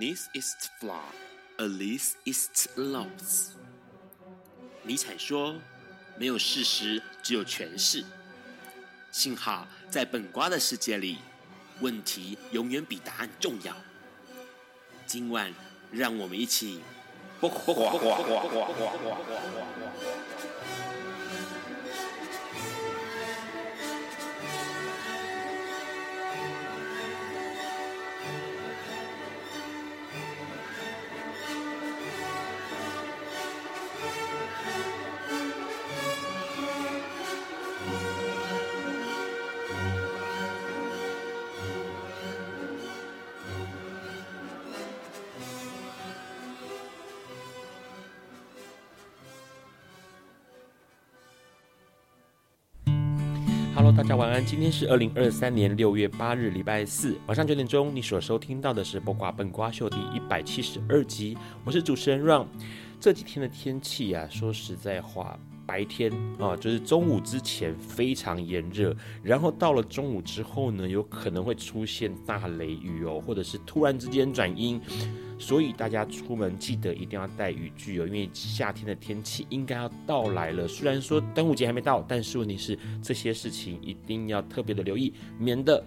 This is flawed. Alice is lost. 尼采说：“没有事实，只有诠释。”幸好在本瓜的世界里，问题永远比答案重要。今晚，让我们一起。大家晚安。今天是二零二三年六月八日，礼拜四晚上九点钟。你所收听到的是《播瓜本瓜秀》第一百七十二集。我是主持人 Ron。这几天的天气啊，说实在话。白天啊，就是中午之前非常炎热，然后到了中午之后呢，有可能会出现大雷雨哦，或者是突然之间转阴，所以大家出门记得一定要带雨具哦，因为夏天的天气应该要到来了。虽然说端午节还没到，但是问题是这些事情一定要特别的留意，免得。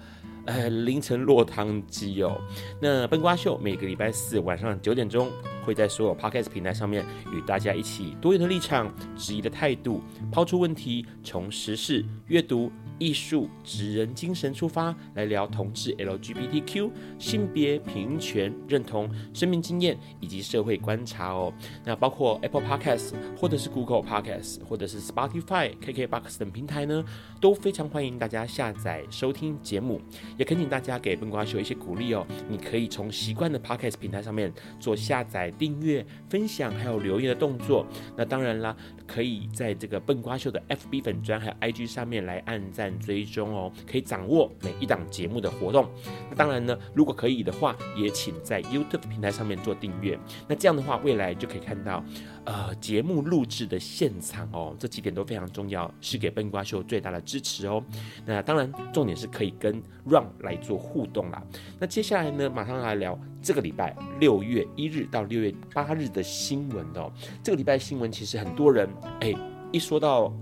呃，凌晨落汤鸡哦。那笨瓜秀每个礼拜四晚上九点钟会在所有 Podcast 平台上面与大家一起多元的立场、质疑的态度，抛出问题，从时事、阅读。艺术、职人精神出发，来聊同志 LGBTQ、性别平权认同、生命经验以及社会观察哦。那包括 Apple Podcast 或者是 Google Podcast 或者是 Spotify、KKBox 等平台呢，都非常欢迎大家下载收听节目。也恳请大家给笨瓜秀一些鼓励哦。你可以从习惯的 Podcast 平台上面做下载、订阅、分享，还有留言的动作。那当然啦，可以在这个笨瓜秀的 FB 粉砖还有 IG 上面来按赞。追踪哦，可以掌握每一档节目的活动。那当然呢，如果可以的话，也请在 YouTube 平台上面做订阅。那这样的话，未来就可以看到呃节目录制的现场哦。这几点都非常重要，是给笨瓜秀最大的支持哦。那当然，重点是可以跟 Ron 来做互动啦。那接下来呢，马上来聊这个礼拜六月一日到六月八日的新闻哦。这个礼拜新闻其实很多人哎，一说到。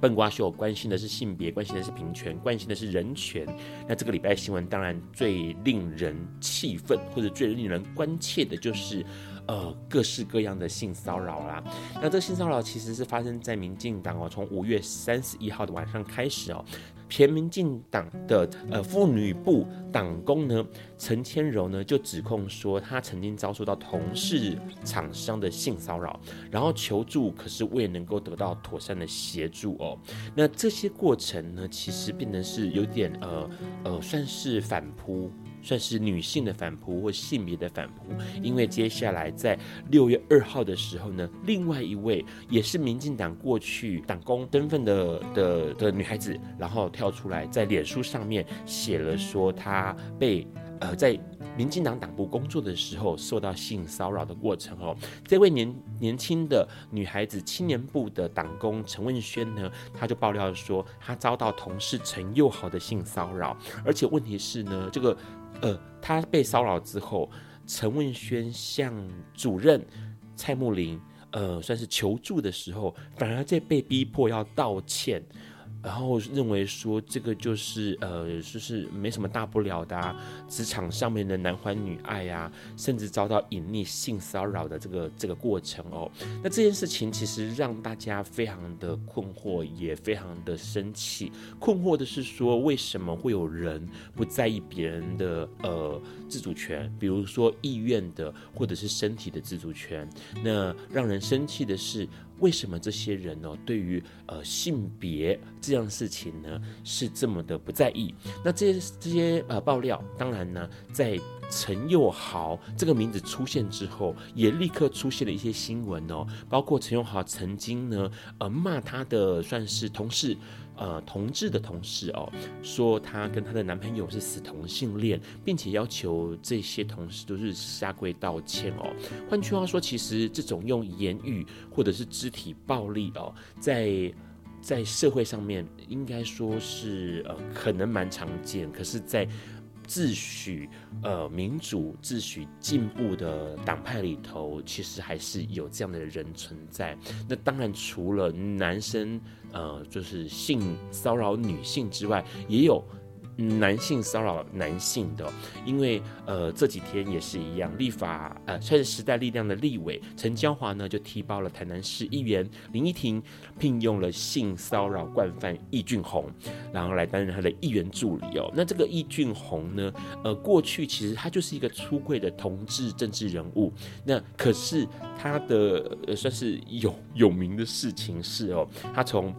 笨瓜秀关心的是性别，关心的是平权，关心的是人权。那这个礼拜新闻当然最令人气愤，或者最令人关切的就是，呃，各式各样的性骚扰啦。那这个性骚扰其实是发生在民进党哦，从五月三十一号的晚上开始哦。前民进党的呃妇女部党工呢，陈千柔呢就指控说，她曾经遭受到同事厂商的性骚扰，然后求助，可是未能够得到妥善的协助哦。那这些过程呢，其实变得是有点呃呃，算是反扑。算是女性的反扑或性别的反扑，因为接下来在六月二号的时候呢，另外一位也是民进党过去党工身份的的的女孩子，然后跳出来在脸书上面写了说她被呃在民进党党部工作的时候受到性骚扰的过程哦。这位年年轻的女孩子青年部的党工陈问轩呢，她就爆料说她遭到同事陈又豪的性骚扰，而且问题是呢，这个。呃，他被骚扰之后，陈问轩向主任蔡木林，呃，算是求助的时候，反而在被逼迫要道歉。然后认为说这个就是呃，就是没什么大不了的啊，职场上面的男欢女爱啊，甚至遭到隐匿性骚扰的这个这个过程哦。那这件事情其实让大家非常的困惑，也非常的生气。困惑的是说，为什么会有人不在意别人的呃自主权，比如说意愿的或者是身体的自主权？那让人生气的是。为什么这些人呢、哦，对于呃性别这样事情呢，是这么的不在意？那这些这些呃爆料，当然呢，在陈佑豪这个名字出现之后，也立刻出现了一些新闻哦，包括陈佑豪曾经呢，呃骂他的算是同事。呃，同志的同事哦，说她跟她的男朋友是死同性恋，并且要求这些同事都是下跪道歉哦。换句话说，其实这种用言语或者是肢体暴力哦，在在社会上面应该说是呃可能蛮常见，可是，在自诩呃民主、自诩进步的党派里头，其实还是有这样的人存在。那当然，除了男生呃就是性骚扰女性之外，也有。男性骚扰男性的，因为呃这几天也是一样，立法呃算是时代力量的立委陈娇华呢就踢爆了台南市议员林依婷聘用了性骚扰惯犯易俊宏，然后来担任他的议员助理哦。那这个易俊宏呢，呃过去其实他就是一个出柜的同志政治人物，那可是他的呃算是有有名的事情是哦，他从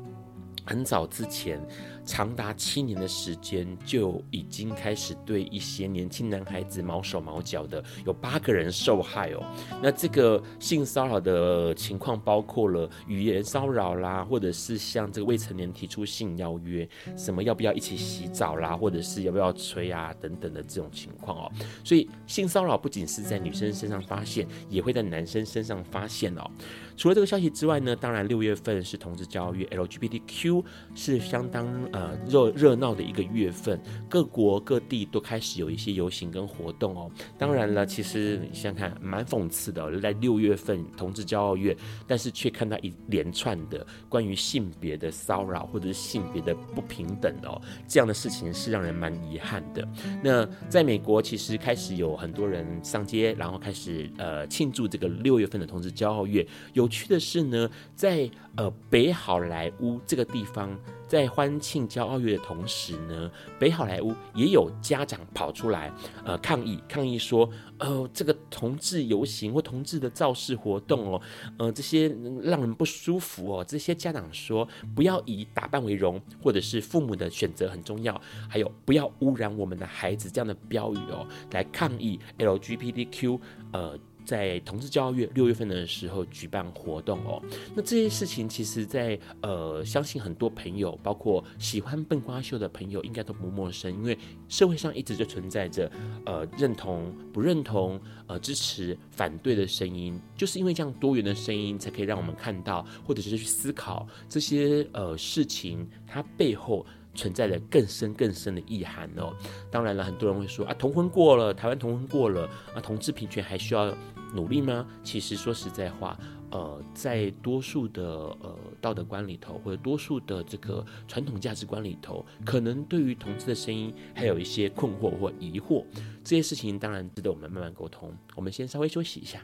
很早之前。长达七年的时间，就已经开始对一些年轻男孩子毛手毛脚的，有八个人受害哦。那这个性骚扰的情况包括了语言骚扰啦，或者是向这个未成年提出性邀约，什么要不要一起洗澡啦，或者是要不要吹啊等等的这种情况哦。所以性骚扰不仅是在女生身上发现，也会在男生身上发现哦。除了这个消息之外呢，当然六月份是同志骄傲月，LGBTQ 是相当呃热热闹的一个月份，各国各地都开始有一些游行跟活动哦。当然了，其实你想想看，蛮讽刺的，在六月份同志骄傲月，但是却看到一连串的关于性别的骚扰或者是性别的不平等哦，这样的事情是让人蛮遗憾的。那在美国，其实开始有很多人上街，然后开始呃庆祝这个六月份的同志骄傲月。有趣的是呢，在呃北好莱坞这个地方，在欢庆骄傲月的同时呢，北好莱坞也有家长跑出来呃抗议，抗议说，呃这个同志游行或同志的造势活动哦，呃这些让人不舒服哦。这些家长说，不要以打扮为荣，或者是父母的选择很重要，还有不要污染我们的孩子这样的标语哦，来抗议 LGBTQ 呃。在同志教育六月份的时候举办活动哦，那这些事情其实在，呃，相信很多朋友，包括喜欢笨瓜秀的朋友，应该都不陌生，因为社会上一直就存在着呃认同、不认同、呃支持、反对的声音，就是因为这样多元的声音，才可以让我们看到，或者是去思考这些呃事情它背后。存在着更深更深的意涵哦。当然了，很多人会说啊，同婚过了，台湾同婚过了啊，同志平权还需要努力吗？其实说实在话，呃，在多数的呃道德观里头，或者多数的这个传统价值观里头，可能对于同志的声音还有一些困惑或疑惑。这些事情当然值得我们慢慢沟通。我们先稍微休息一下。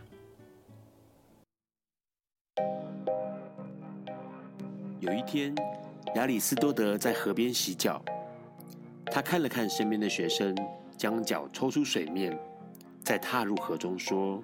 有一天。亚里斯多德在河边洗脚，他看了看身边的学生，将脚抽出水面，再踏入河中，说：“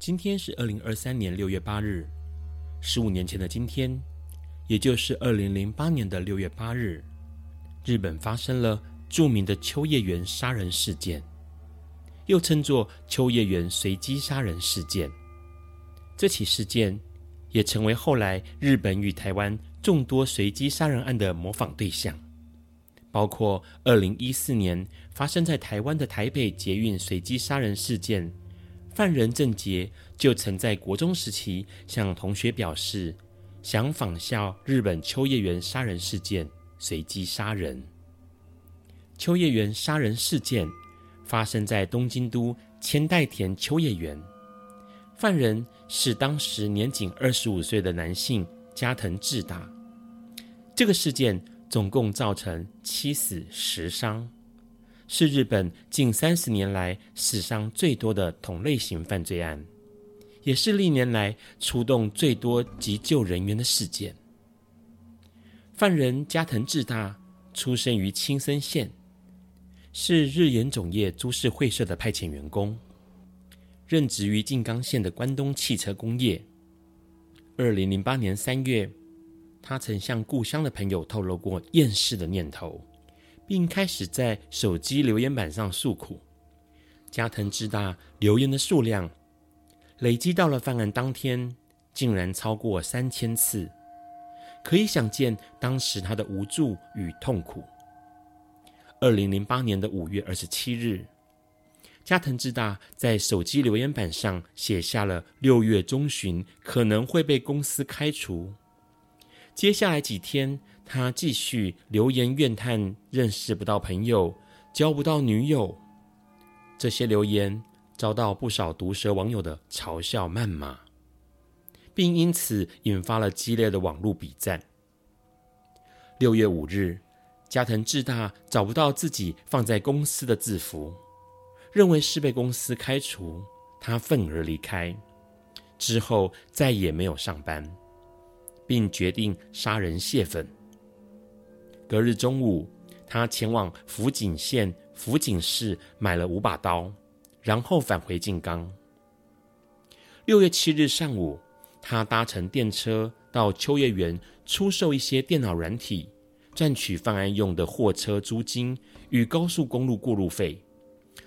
今天是二零二三年六月八日，十五年前的今天，也就是二零零八年的六月八日，日本发生了著名的秋叶原杀人事件，又称作秋叶原随机杀人事件。这起事件也成为后来日本与台湾众多随机杀人案的模仿对象，包括二零一四年发生在台湾的台北捷运随机杀人事件。犯人郑捷就曾在国中时期向同学表示，想仿效日本秋叶原杀人事件随机杀人。秋叶原杀人事件发生在东京都千代田秋叶原，犯人是当时年仅二十五岁的男性加藤智达。这个事件总共造成七死十伤，是日本近三十年来死伤最多的同类型犯罪案，也是历年来出动最多急救人员的事件。犯人加藤智大出生于青森县，是日研总业株式会社的派遣员工，任职于静冈县的关东汽车工业。二零零八年三月。他曾向故乡的朋友透露过厌世的念头，并开始在手机留言板上诉苦。加藤智大留言的数量累积到了犯案当天，竟然超过三千次，可以想见当时他的无助与痛苦。二零零八年的五月二十七日，加藤智大在手机留言板上写下了六月中旬可能会被公司开除。接下来几天，他继续留言怨叹认识不到朋友，交不到女友。这些留言遭到不少毒舌网友的嘲笑谩骂，并因此引发了激烈的网络比战。六月五日，加藤智大找不到自己放在公司的制服，认为是被公司开除，他愤而离开，之后再也没有上班。并决定杀人泄愤。隔日中午，他前往福井县福井市买了五把刀，然后返回静冈。六月七日上午，他搭乘电车到秋叶原出售一些电脑软体，赚取犯案用的货车租金与高速公路过路费，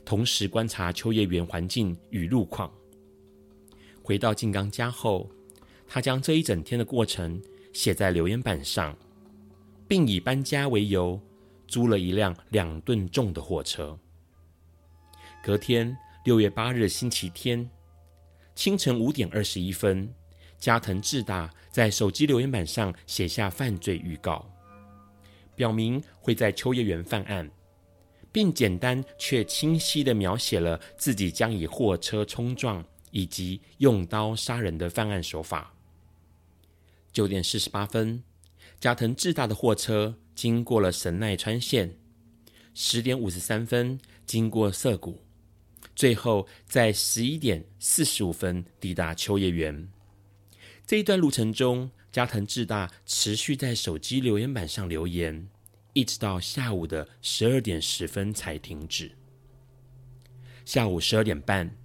同时观察秋叶原环境与路况。回到静冈家后，他将这一整天的过程写在留言板上，并以搬家为由租了一辆两吨重的货车。隔天，六月八日星期天清晨五点二十一分，加藤智大在手机留言板上写下犯罪预告，表明会在秋叶原犯案，并简单却清晰地描写了自己将以货车冲撞以及用刀杀人的犯案手法。九点四十八分，加藤智大的货车经过了神奈川县。十点五十三分，经过涩谷，最后在十一点四十五分抵达秋叶原。这一段路程中，加藤智大持续在手机留言板上留言，一直到下午的十二点十分才停止。下午十二点半，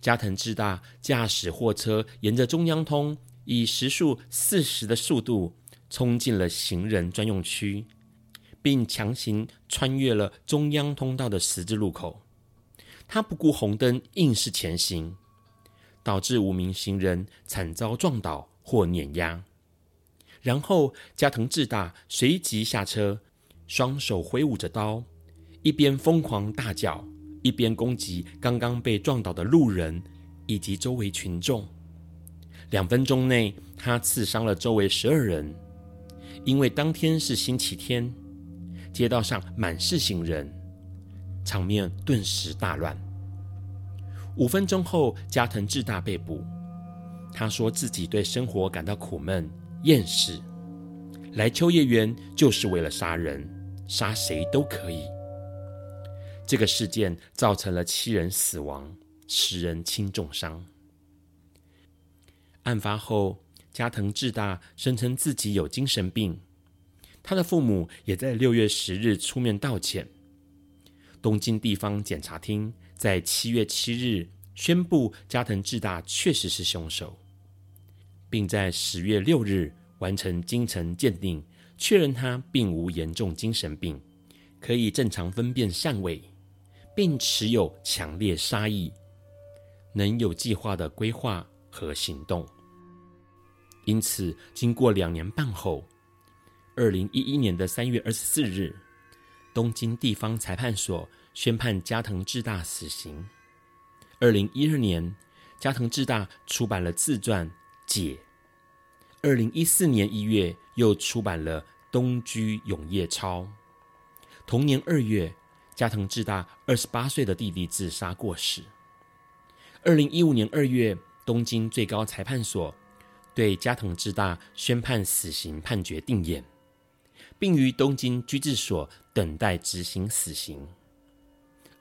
加藤智大驾驶货车沿着中央通。以时速四十的速度冲进了行人专用区，并强行穿越了中央通道的十字路口。他不顾红灯，硬是前行，导致五名行人惨遭撞倒或碾压。然后加藤智大随即下车，双手挥舞着刀，一边疯狂大叫，一边攻击刚刚被撞倒的路人以及周围群众。两分钟内，他刺伤了周围十二人。因为当天是星期天，街道上满是行人，场面顿时大乱。五分钟后，加藤智大被捕。他说自己对生活感到苦闷、厌世，来秋叶原就是为了杀人，杀谁都可以。这个事件造成了七人死亡，十人轻重伤。案发后，加藤智大声称自己有精神病，他的父母也在六月十日出面道歉。东京地方检察厅在七月七日宣布加藤智大确实是凶手，并在十月六日完成精神鉴定，确认他并无严重精神病，可以正常分辨善恶，并持有强烈杀意，能有计划的规划和行动。因此，经过两年半后，二零一一年的三月二十四日，东京地方裁判所宣判加藤智大死刑。二零一二年，加藤智大出版了自传《解》。二零一四年一月，又出版了《东居永夜抄》。同年二月，加藤智大二十八岁的弟弟自杀过世。二零一五年二月。东京最高裁判所对加藤智大宣判死刑判决定谳，并于东京拘置所等待执行死刑。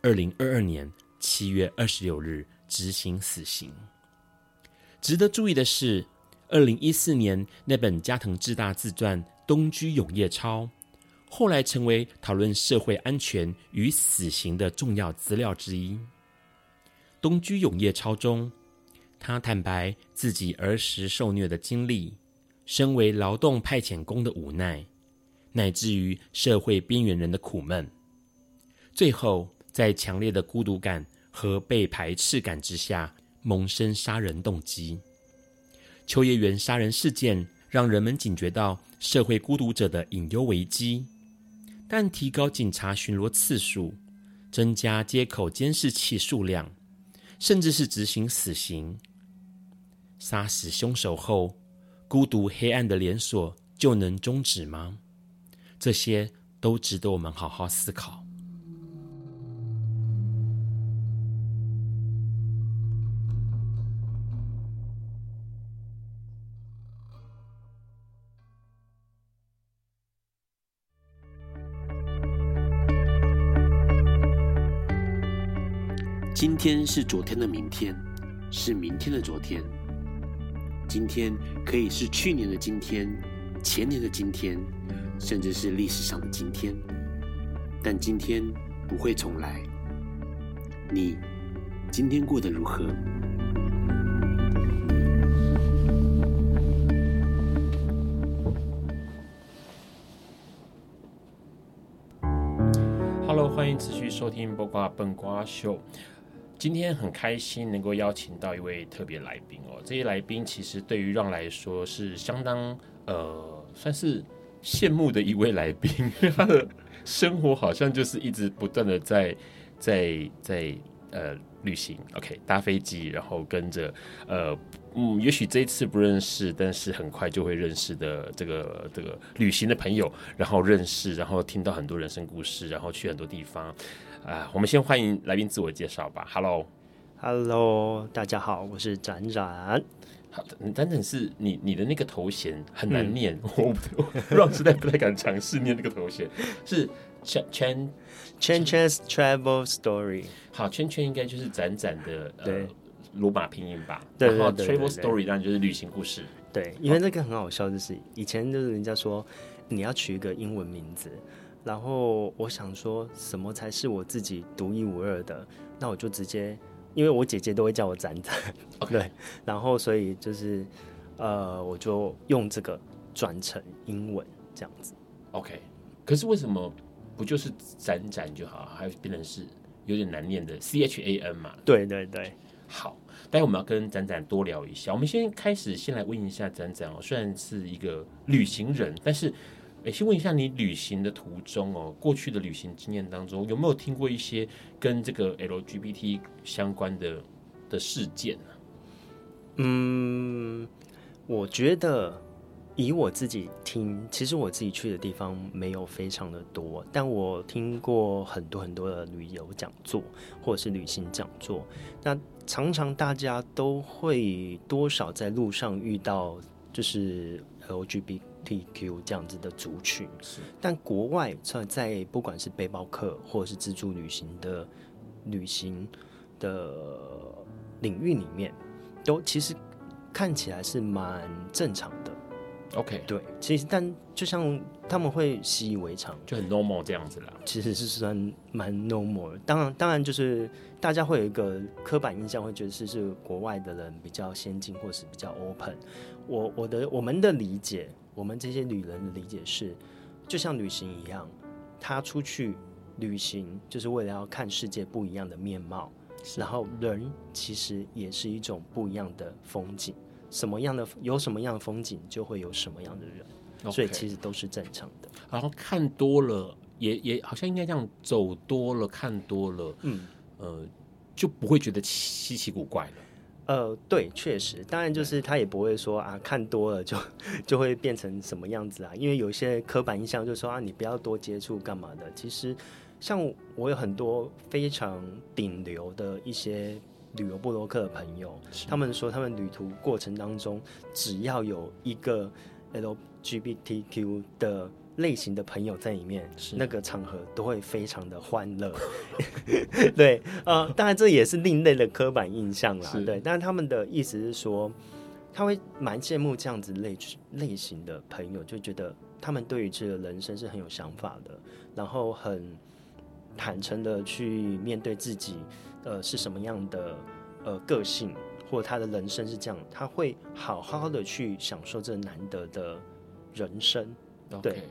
二零二二年七月二十六日执行死刑。值得注意的是，二零一四年那本加藤智大自传《东居永夜抄》，后来成为讨论社会安全与死刑的重要资料之一。《东居永夜抄》中，他坦白自己儿时受虐的经历，身为劳动派遣工的无奈，乃至于社会边缘人的苦闷。最后，在强烈的孤独感和被排斥感之下，萌生杀人动机。秋叶原杀人事件让人们警觉到社会孤独者的隐忧危机，但提高警察巡逻次数、增加街口监视器数量，甚至是执行死刑，杀死凶手后，孤独黑暗的连锁就能终止吗？这些都值得我们好好思考。今天是昨天的明天，是明天的昨天。今天可以是去年的今天，前年的今天，甚至是历史上的今天。但今天不会重来。你今天过得如何？Hello，欢迎持续收听《播瓜笨瓜秀》。今天很开心能够邀请到一位特别来宾哦，这些来宾其实对于让来说是相当呃，算是羡慕的一位来宾，因为他的生活好像就是一直不断的在在在呃旅行，OK，搭飞机，然后跟着呃嗯，也许这一次不认识，但是很快就会认识的这个这个旅行的朋友，然后认识，然后听到很多人生故事，然后去很多地方。啊，我们先欢迎来宾自我介绍吧。Hello，Hello，大家好，我是展展。好的，展展是你你的那个头衔很难念，嗯、我我让实在不太敢尝试念那个头衔。是圈圈圈圈 travel story。好，圈圈应该就是展展的对罗马拼音吧？对，然后 travel story 当然就是旅行故事。对，因为那个很好笑，就是以前就是人家说你要取一个英文名字。然后我想说什么才是我自己独一无二的？那我就直接，因为我姐姐都会叫我展展.对，然后所以就是，呃，我就用这个转成英文这样子。OK，可是为什么不就是展展就好，还变成是有点难念的 C H A N 嘛？对对对，好，待会我们要跟展展多聊一下。我们先开始，先来问一下展展哦，虽然是一个旅行人，但是。哎，先问一下你旅行的途中哦，过去的旅行经验当中有没有听过一些跟这个 LGBT 相关的的事件呢？嗯，我觉得以我自己听，其实我自己去的地方没有非常的多，但我听过很多很多的旅游讲座或者是旅行讲座，那常常大家都会多少在路上遇到，就是 LGBT。TQ 这样子的族群，是，但国外在在不管是背包客或者是自助旅行的旅行的领域里面，都其实看起来是蛮正常的。OK，对，其实但就像他们会习以为常，就很 normal 这样子啦。其实是算蛮 normal。当然，当然就是大家会有一个刻板印象，会觉得是是国外的人比较先进，或是比较 open。我我的我们的理解。我们这些旅人的理解是，就像旅行一样，他出去旅行就是为了要看世界不一样的面貌，然后人其实也是一种不一样的风景，什么样的有什么样的风景，就会有什么样的人，Okay. 所以其实都是正常的。然后看多了，也也好像应该这样，走多了，看多了，嗯呃，就不会觉得稀奇古怪了。呃，对，确实，当然就是他也不会说啊，看多了就就会变成什么样子啊，因为有些刻板印象就是说啊，你不要多接触干嘛的。其实，像我有很多非常顶流的一些旅游布洛克的朋友，他们说他们旅途过程当中，只要有一个 LGBTQ 的类型的朋友在里面，是那个场合都会非常的欢乐。对，呃，当然这也是另类的刻板印象啦。对，但是他们的意思是说，他会蛮羡慕这样子类类型的朋友，就觉得他们对于这个人生是很有想法的，然后很坦诚的去面对自己，呃，是什么样的呃个性，或者他的人生是这样，他会好好的去享受这难得的人生。对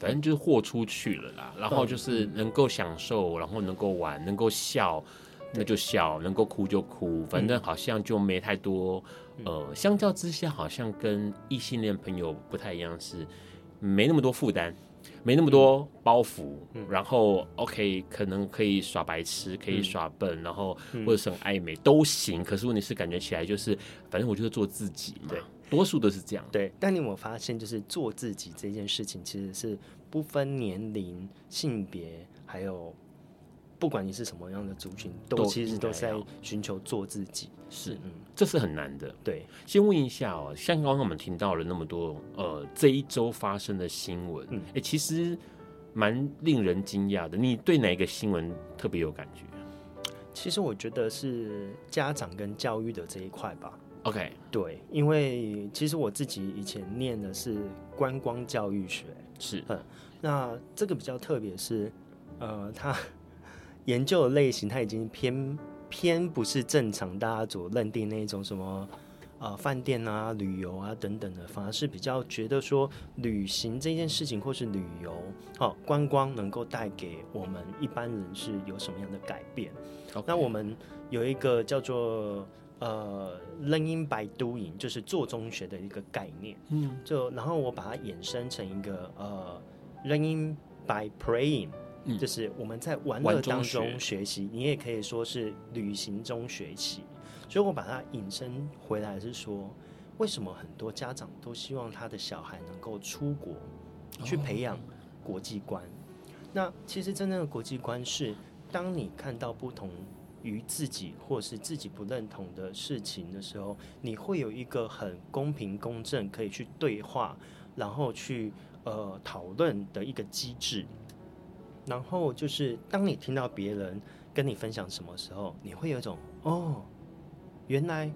反正就是豁出去了啦，然后就是能够享受，然后能够玩，能够笑，那就笑，能够哭就哭，反正好像就没太多。呃，相较之下，好像跟异性恋朋友不太一样，是没那么多负担，没那么多包袱，然后 OK，可能可以耍白痴，可以耍笨，然后或者是很暧昧都行。可是问题是，感觉起来就是，反正我就是做自己嘛。对。多数都是这样，对。但你有没有发现，就是做自己这件事情，其实是不分年龄、性别，还有不管你是什么样的族群，都其实都在寻求做自己。是，嗯，这是很难的。对，先问一下哦，像刚刚我们听到了那么多，呃，这一周发生的新闻，嗯，哎，其实蛮令人惊讶的。你对哪一个新闻特别有感觉？其实我觉得是家长跟教育的这一块吧。OK，对，因为其实我自己以前念的是观光教育学，是，嗯，那这个比较特别是，呃，他 研究的类型，他已经偏偏不是正常大家所认定那种什么，呃，饭店啊、旅游啊等等的，反而是比较觉得说旅行这件事情或是旅游，哦，观光能够带给我们一般人是有什么样的改变.那我们有一个叫做。呃，learning by doing 就是做中学的一个概念，嗯，就然后我把它衍生成一个呃，learning by playing，嗯，就是我们在玩乐当中学习，你也可以说是旅行中学习，所以我把它引申回来是说，为什么很多家长都希望他的小孩能够出国去培养国际观？哦，那其实真正的国际观是，当你看到不同。于自己或是自己不认同的事情的时候，你会有一个很公平公正可以去对话，然后去呃讨论的一个机制。然后就是当你听到别人跟你分享什么时候，你会有一种哦，原来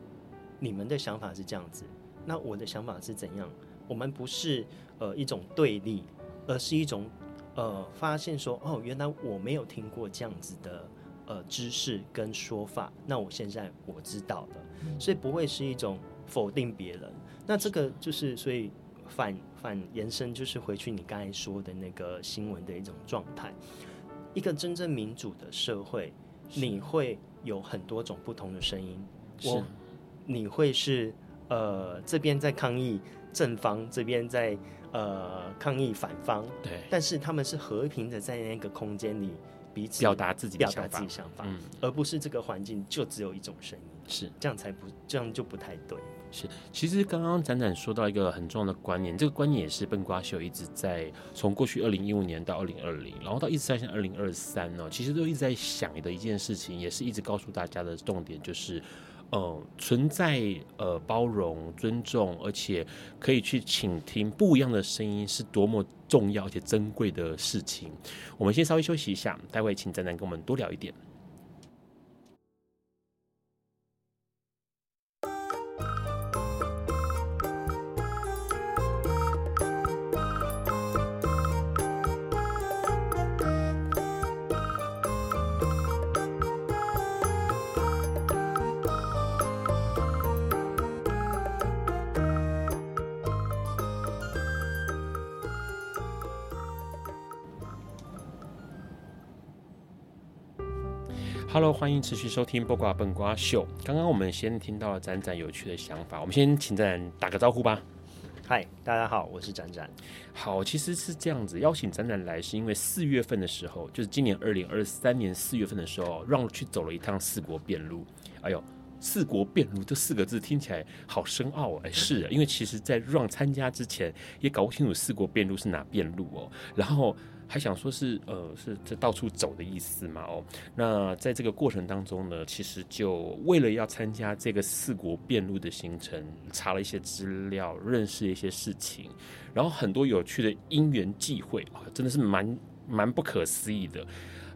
你们的想法是这样子，那我的想法是怎样？我们不是呃一种对立，而是一种呃发现说哦，原来我没有听过这样子的。呃，知识跟说法，那我现在我知道了，嗯、所以不会是一种否定别人。那这个就是，所以反反延伸就是回去你刚才说的那个新闻的一种状态。一个真正民主的社会，你会有很多种不同的声音。我，你会是呃这边在抗议正方，这边在呃抗议反方。对，但是他们是和平的在那个空间里。彼此表达自己表达自己想法，嗯，而不是这个环境就只有一种声音，是这样才不这样就不太对。是，其实刚刚展展说到一个很重要的观念，这个观念也是笨瓜秀一直在从过去二零一五年到二零二零，然后到一直在现在二零二三呢，其实都一直在想的一件事情，也是一直告诉大家的重点就是。呃，存在呃包容、尊重，而且可以去倾听不一样的声音，是多么重要且珍贵的事情。我们先稍微休息一下，待会请展展跟我们多聊一点。Hello，欢迎持续收听《播瓜笨瓜秀》。刚刚我们先听到了展展有趣的想法，我们先请展展打个招呼吧。嗨，大家好，我是展展。好，其实是这样子，邀请展展来是因为四月份的时候，就是今年二零二三年四月份的时候，让我去走了一趟四国遍路。哎呦，四国遍路这四个字听起来好深奥哎，是啊，因为其实在让参加之前也搞不清楚四国遍路是哪遍路哦。然后还想说是呃是这到处走的意思嘛哦，那在这个过程当中呢，其实就为了要参加这个四国遍路的行程，查了一些资料，认识一些事情，然后很多有趣的因缘际会啊，真的是蛮蛮不可思议的。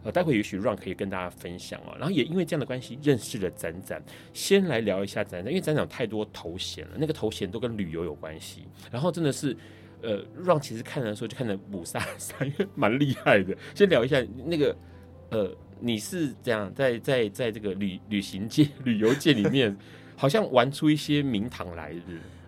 呃，待会也许 Run 可以跟大家分享哦。然后也因为这样的关系，认识了展展。先来聊一下展展，因为展展有太多头衔了，那个头衔都跟旅游有关系。然后真的是。呃，Ron 其实看的时候就看得雾煞煞，因为蛮厉害的。先聊一下那个，呃，你是这样在在在这个旅旅行界、旅游界里面，好像玩出一些名堂来的。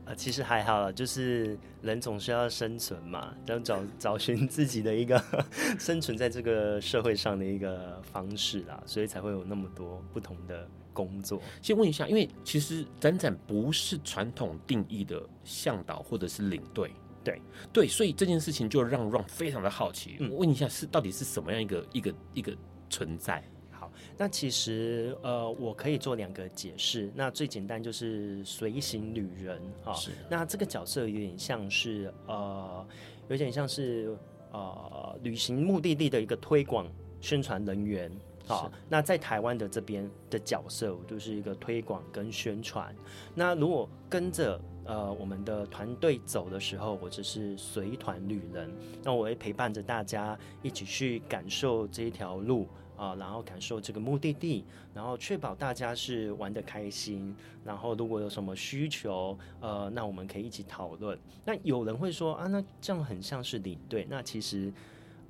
呃，其实还好了，就是人总是要生存嘛，要找找寻自己的一个 生存在这个社会上的一个方式啦，所以才会有那么多不同的工作。先问一下，因为其实展展不是传统定义的向导或者是领队。对对，所以这件事情就让 Ron 非常的好奇，嗯、问一下是到底是什么样一个一个一个存在？好，那其实呃，我可以做两个解释。那最简单就是随行旅人啊，是那这个角色有点像是呃，有点像是呃，旅行目的地的一个推广宣传人员。好，那在台湾的这边的角色，我就是一个推广跟宣传。那如果跟着呃我们的团队走的时候，我只是随团旅人，那我会陪伴着大家一起去感受这一条路啊、然后感受这个目的地，然后确保大家是玩得开心。然后如果有什么需求，呃，那我们可以一起讨论。那有人会说啊，那这样很像是领队。那其实。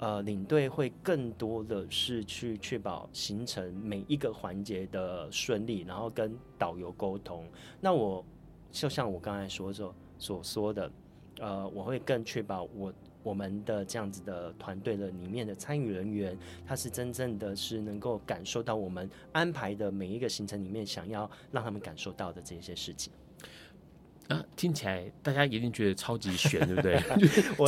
呃，领队会更多的是去确保行程每一个环节的顺利，然后跟导游沟通。那我就像我刚才说所所说的，呃，我会更确保我我们的这样子的团队的里面的参与人员，他是真正的是能够感受到我们安排的每一个行程里面想要让他们感受到的这些事情。啊，听起来大家一定觉得超级悬，对不对？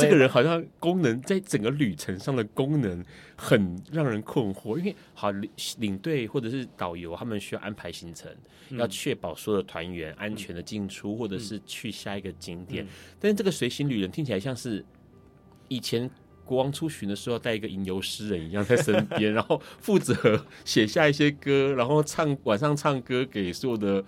这个人好像功能在整个旅程上的功能很让人困惑。因为好领领队或者是导游，他们需要安排行程，嗯、要确保所有的团员安全的进出，嗯、或者是去下一个景点。嗯、但是这个随行旅人听起来像是以前国王出巡的时候带一个吟游诗人一样在身边，然后负责写下一些歌，然后唱晚上唱歌给所有的。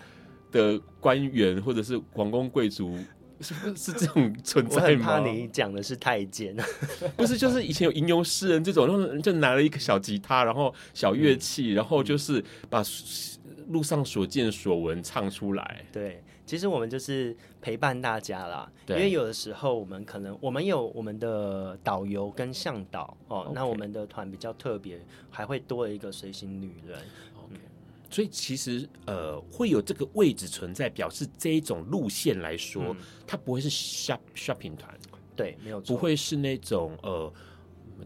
的官员或者是皇宫贵族，是不是这种存在吗？我怕你讲的是太监，不是，就是以前有吟游诗人这种，然后就拿了一个小吉他，然后小乐器，嗯、然后就是把路上所见所闻唱出来。对，其实我们就是陪伴大家啦，因为有的时候我们可能我们有我们的导游跟向导哦.那我们的团比较特别，还会多了一个随行女人。所以其实呃会有这个位置存在，表示这一种路线来说，嗯、它不会是 shop shopping 团，对，没有错，不会是那种呃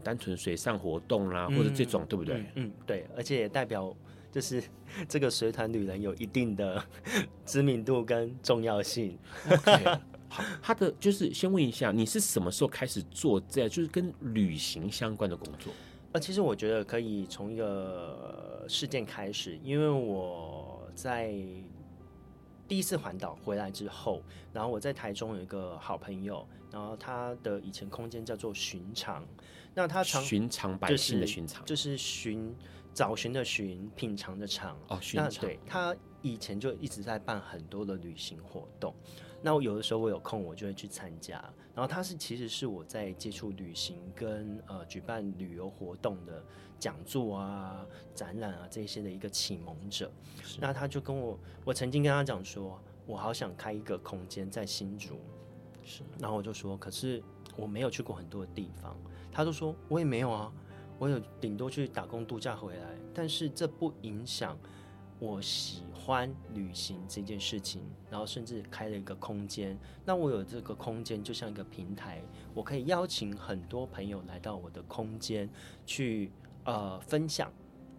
单纯水上活动啦，嗯、或者这种，对不对？嗯，嗯，对，而且也代表就是 这个随团旅人有一定的 知名度跟重要性。好，他的就是先问一下，你是什么时候开始做这样就是跟旅行相关的工作？呃，其实我觉得可以从一个事件开始，因为我在第一次环岛回来之后，然后我在台中有一个好朋友，然后他的以前空间叫做寻常，那他常寻常百姓的寻常，就是寻找寻的寻，品尝的尝哦，寻常。对，他以前就一直在办很多的旅行活动。那我有的时候我有空，我就会去参加。然后他是其实是我在接触旅行跟呃举办旅游活动的讲座啊、展览啊这些的一个启蒙者。是那他就跟我，我曾经跟他讲说，我好想开一个空间在新竹。是，然后我就说，可是我没有去过很多的地方。他就说，我也没有啊，我有顶多去打工度假回来，但是这不影响。我喜欢旅行这件事情，然后甚至开了一个空间。那我有这个空间，就像一个平台，我可以邀请很多朋友来到我的空间去呃分享。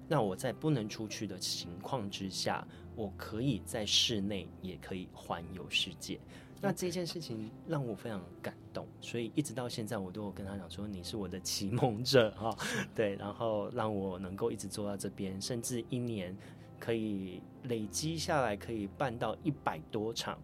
那我在不能出去的情况之下，我可以在室内也可以环游世界。那这件事情让我非常感动，所以一直到现在，我都有跟他讲说，你是我的启蒙者哈，对，然后让我能够一直做到这边，甚至一年。可以累积下来，可以办到一百多场，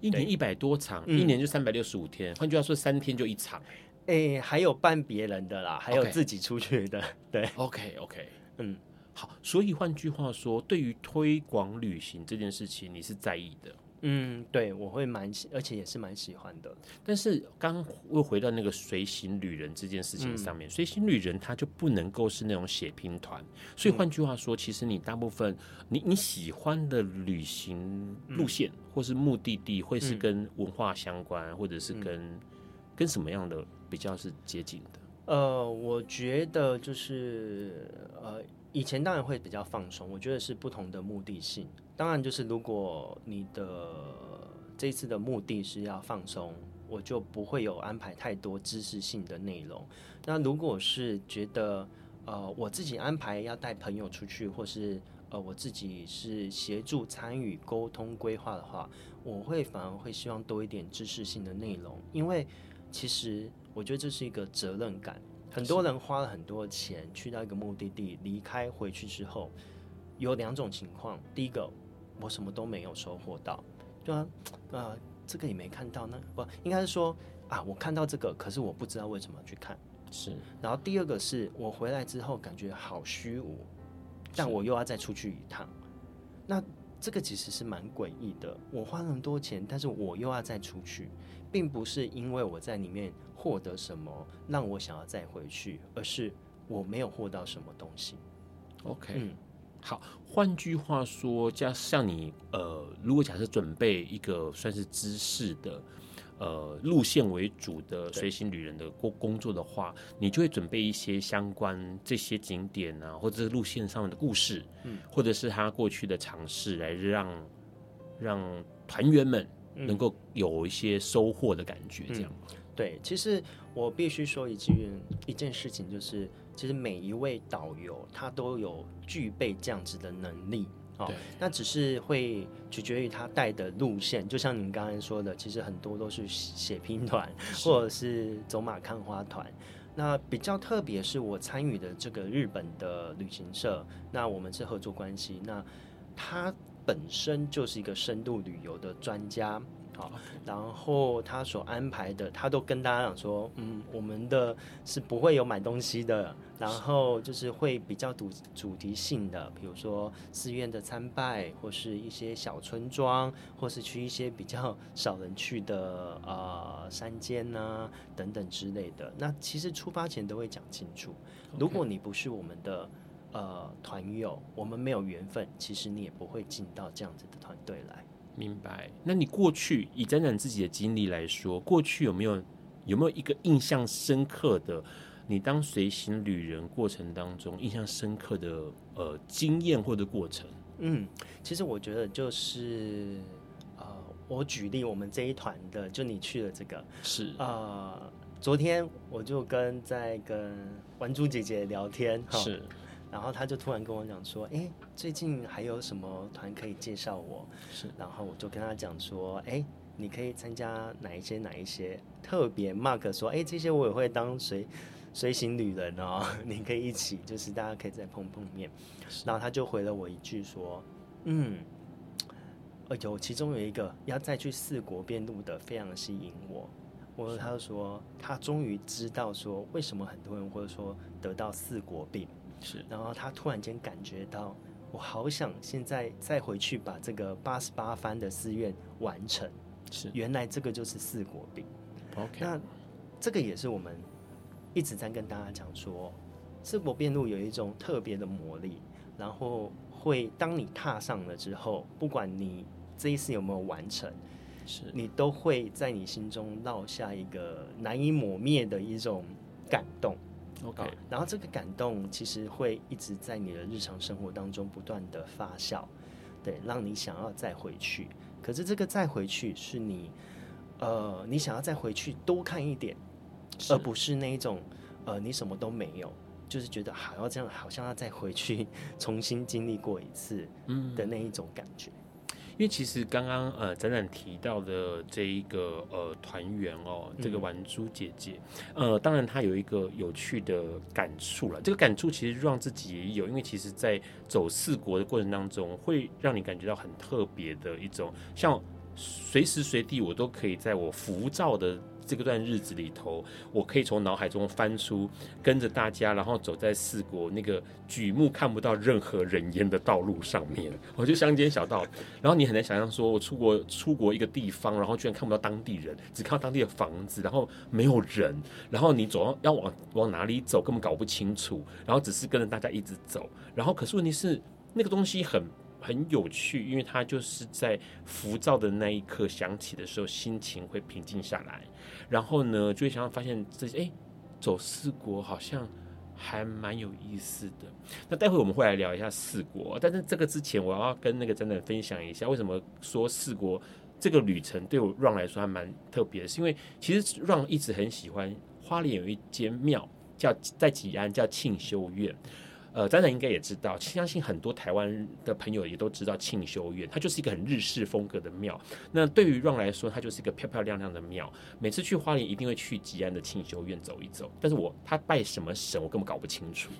一年一百多场，对一年就三百六十五天。换句话说，三天就一场。哎、欸，还有办别人的啦，还有自己出去的。对，OK OK，嗯，好。所以换句话说，对于推广旅行这件事情，你是在意的。嗯，对，我会蛮喜，而且也是蛮喜欢的。但是刚又回到那个随行旅人这件事情上面，嗯、随行旅人他就不能够是那种血拼团。所以换句话说，嗯、其实你大部分你你喜欢的旅行路线、嗯、或是目的地，会是跟文化相关，嗯、或者是跟、嗯、跟什么样的比较是接近的？呃，我觉得就是呃。以前当然会比较放松，我觉得是不同的目的性。当然，就是如果你的这次的目的是要放松，我就不会有安排太多知识性的内容。那如果是觉得呃我自己安排要带朋友出去，或是呃我自己是协助参与沟通规划的话，我会反而会希望多一点知识性的内容，因为其实我觉得这是一个责任感。很多人花了很多钱去到一个目的地，离开回去之后，有两种情况。第一个，我什么都没有收获到，对啊，呃，这个也没看到呢。不，应该是说啊，我看到这个，可是我不知道为什么去看。是。然后第二个是我回来之后感觉好虚无，但我又要再出去一趟。那这个其实是蛮诡异的。我花那么多钱，但是我又要再出去，并不是因为我在里面。获得什么让我想要再回去，而是我没有获到什么东西。OK，嗯，好。换句话说，加像你呃，如果假设准备一个算是知识的呃路线为主的随行旅人的工工作的话，你就会准备一些相关这些景点啊，或者是路线上的故事，嗯，或者是他过去的尝试，来让让团员们能够有一些收获的感觉，这样。嗯对，其实我必须说一句一件事情，就是其实每一位导游他都有具备这样子的能力哦。那只是会取决于他带的路线，就像您刚才说的，其实很多都是写拼团或者是走马看花团。那比较特别是我参与的这个日本的旅行社，那我们是合作关系，那他本身就是一个深度旅游的专家。好，然后他所安排的，他都跟大家讲说，嗯，我们的是不会有买东西的，然后就是会比较主主题性的，比如说寺院的参拜，或是一些小村庄，或是去一些比较少人去的呃山间啊等等之类的。那其实出发前都会讲清楚，如果你不是我们的呃团友，我们没有缘分，其实你也不会进到这样子的团队来。明白。那你过去以展展自己的经历来说，过去有没有有没有一个印象深刻的？你当随行旅人过程当中，印象深刻的呃经验或者过程？嗯，其实我觉得就是呃，我举例我们这一团的，就你去了这个是呃，昨天我就跟在跟玩珠姐姐聊天，是。然后他就突然跟我讲说：“哎，最近还有什么团可以介绍我？”是，然后我就跟他讲说：“哎，你可以参加哪一些哪一些？特别 mark 说，哎，这些我也会当随随行旅人哦，你可以一起，就是大家可以再碰碰面。”然后他就回了我一句说：“嗯，有其中有一个要再去四国遍路的，非常吸引我。”我说：“他就说他终于知道说为什么很多人或者说得到四国病。”是，然后他突然间感觉到，我好想现在再回去把这个八十八番的寺院完成。是，原来这个就是四国病。OK，那这个也是我们一直在跟大家讲说，四国遍路有一种特别的魔力，然后会当你踏上了之后，不管你这一次有没有完成，是你都会在你心中烙下一个难以抹灭的一种感动。OK，然后这个感动其实会一直在你的日常生活当中不断的发酵，对，让你想要再回去。可是这个再回去是你，呃，你想要再回去多看一点，而不是那一种，呃，你什么都没有，就是觉得好要这样，好像要再回去 重新经历过一次，嗯的那一种感觉。因为其实刚刚呃展展提到的这一个呃团员哦，这个玩珠姐姐，呃，当然她有一个有趣的感触了。这个感触其实让自己也有，因为其实在走四国的过程当中，会让你感觉到很特别的一种，像随时随地我都可以在我浮躁的这个段日子里头，我可以从脑海中翻出跟着大家，然后走在四国那个举目看不到任何人烟的道路上面，我就乡间小道。然后你很难想象，说我出国出国一个地方，然后居然看不到当地人，只看到当地的房子，然后没有人，然后你走要往往哪里走根本搞不清楚，然后只是跟着大家一直走。然后可是问题是那个东西很。很有趣，因为它就是在浮躁的那一刻响起的时候，心情会平静下来，然后呢，就会想要发现这些，哎，走四国好像还蛮有意思的。那待会我们会来聊一下四国，但是这个之前，我要跟那个展展分享一下，为什么说四国这个旅程对我让来说还蛮特别的，是因为其实让一直很喜欢花莲有一间庙，叫在吉安叫庆修院。呃，展展应该也知道，相信很多台湾的朋友也都知道庆修院，它就是一个很日式风格的庙。那对于 Ron 来说，它就是一个漂漂亮亮的庙。每次去花莲一定会去吉安的庆修院走一走，但是我他拜什么神，我根本搞不清楚。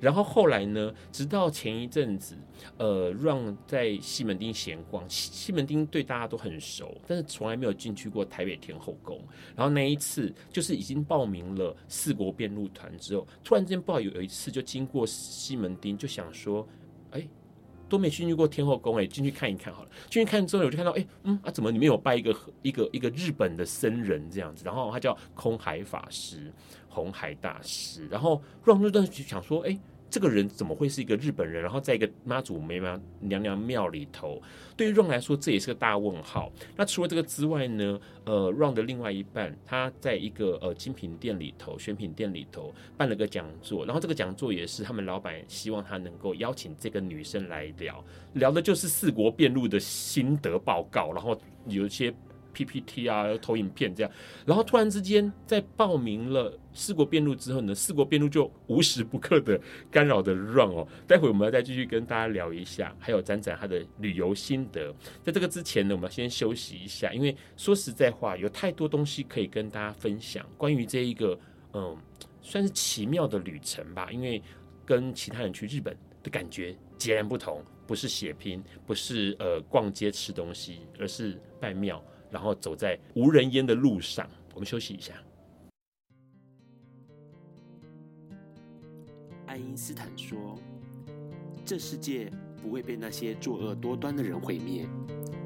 然后后来呢，直到前一阵子，呃，Ron 在西门町闲逛，西门町对大家都很熟，但是从来没有进去过台北天后宫。然后那一次就是已经报名了四国遍路团之后，突然之间不知道有有一次就经过。西门町就想说，哎、都没进去过天后宫，哎，进去看一看好了。进去看之后，我就看到，哎、嗯啊，怎么里面有拜一个一个一个日本的僧人这样子？然后他叫空海法师、红海大师。然后让那段就想说，哎、欸。这个人怎么会是一个日本人？然后在一个妈祖梅妈娘娘庙里头，对于 Ron 来说，这也是个大问号。那除了这个之外呢？呃，Ron 的另外一半，他在一个呃精品店里头、选品店里头办了个讲座，然后这个讲座也是他们老板希望他能够邀请这个女生来聊，聊的就是四国辩路的心得报告，然后有一些。PPT 啊，投影片这样，然后突然之间在报名了四国遍路之后呢，四国遍路就无时不刻的干扰的 run 哦。待会我们要再继续跟大家聊一下，还有展展他的旅游心得。在这个之前呢，我们要先休息一下，因为说实在话，有太多东西可以跟大家分享。关于这一个嗯，算是奇妙的旅程吧，因为跟其他人去日本的感觉截然不同，不是血拼，不是呃逛街吃东西，而是拜庙。然后走在无人烟的路上，我们休息一下。爱因斯坦说：“这世界不会被那些作恶多端的人毁灭，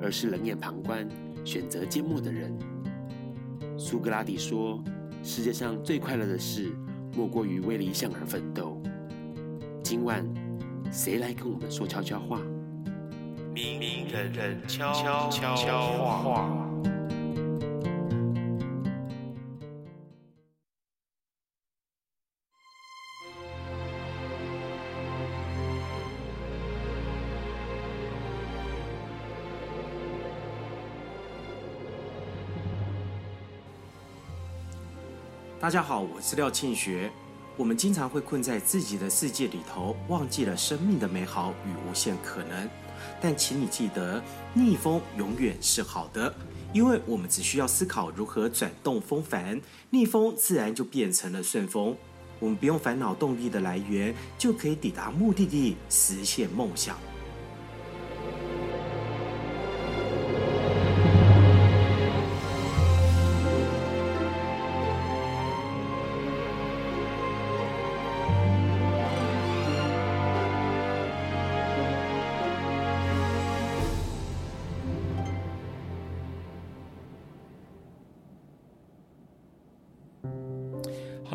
而是冷眼旁观、选择缄默的人。”苏格拉底说：“世界上最快乐的事，莫过于为理想而奋斗。”今晚，谁来跟我们说悄悄话？明人人悄悄话。大家好，我是廖庆学。我们经常会困在自己的世界里头，忘记了生命的美好与无限可能。但请你记得，逆风永远是好的，因为我们只需要思考如何转动风帆，逆风自然就变成了顺风。我们不用烦恼动力的来源，就可以抵达目的地，实现梦想。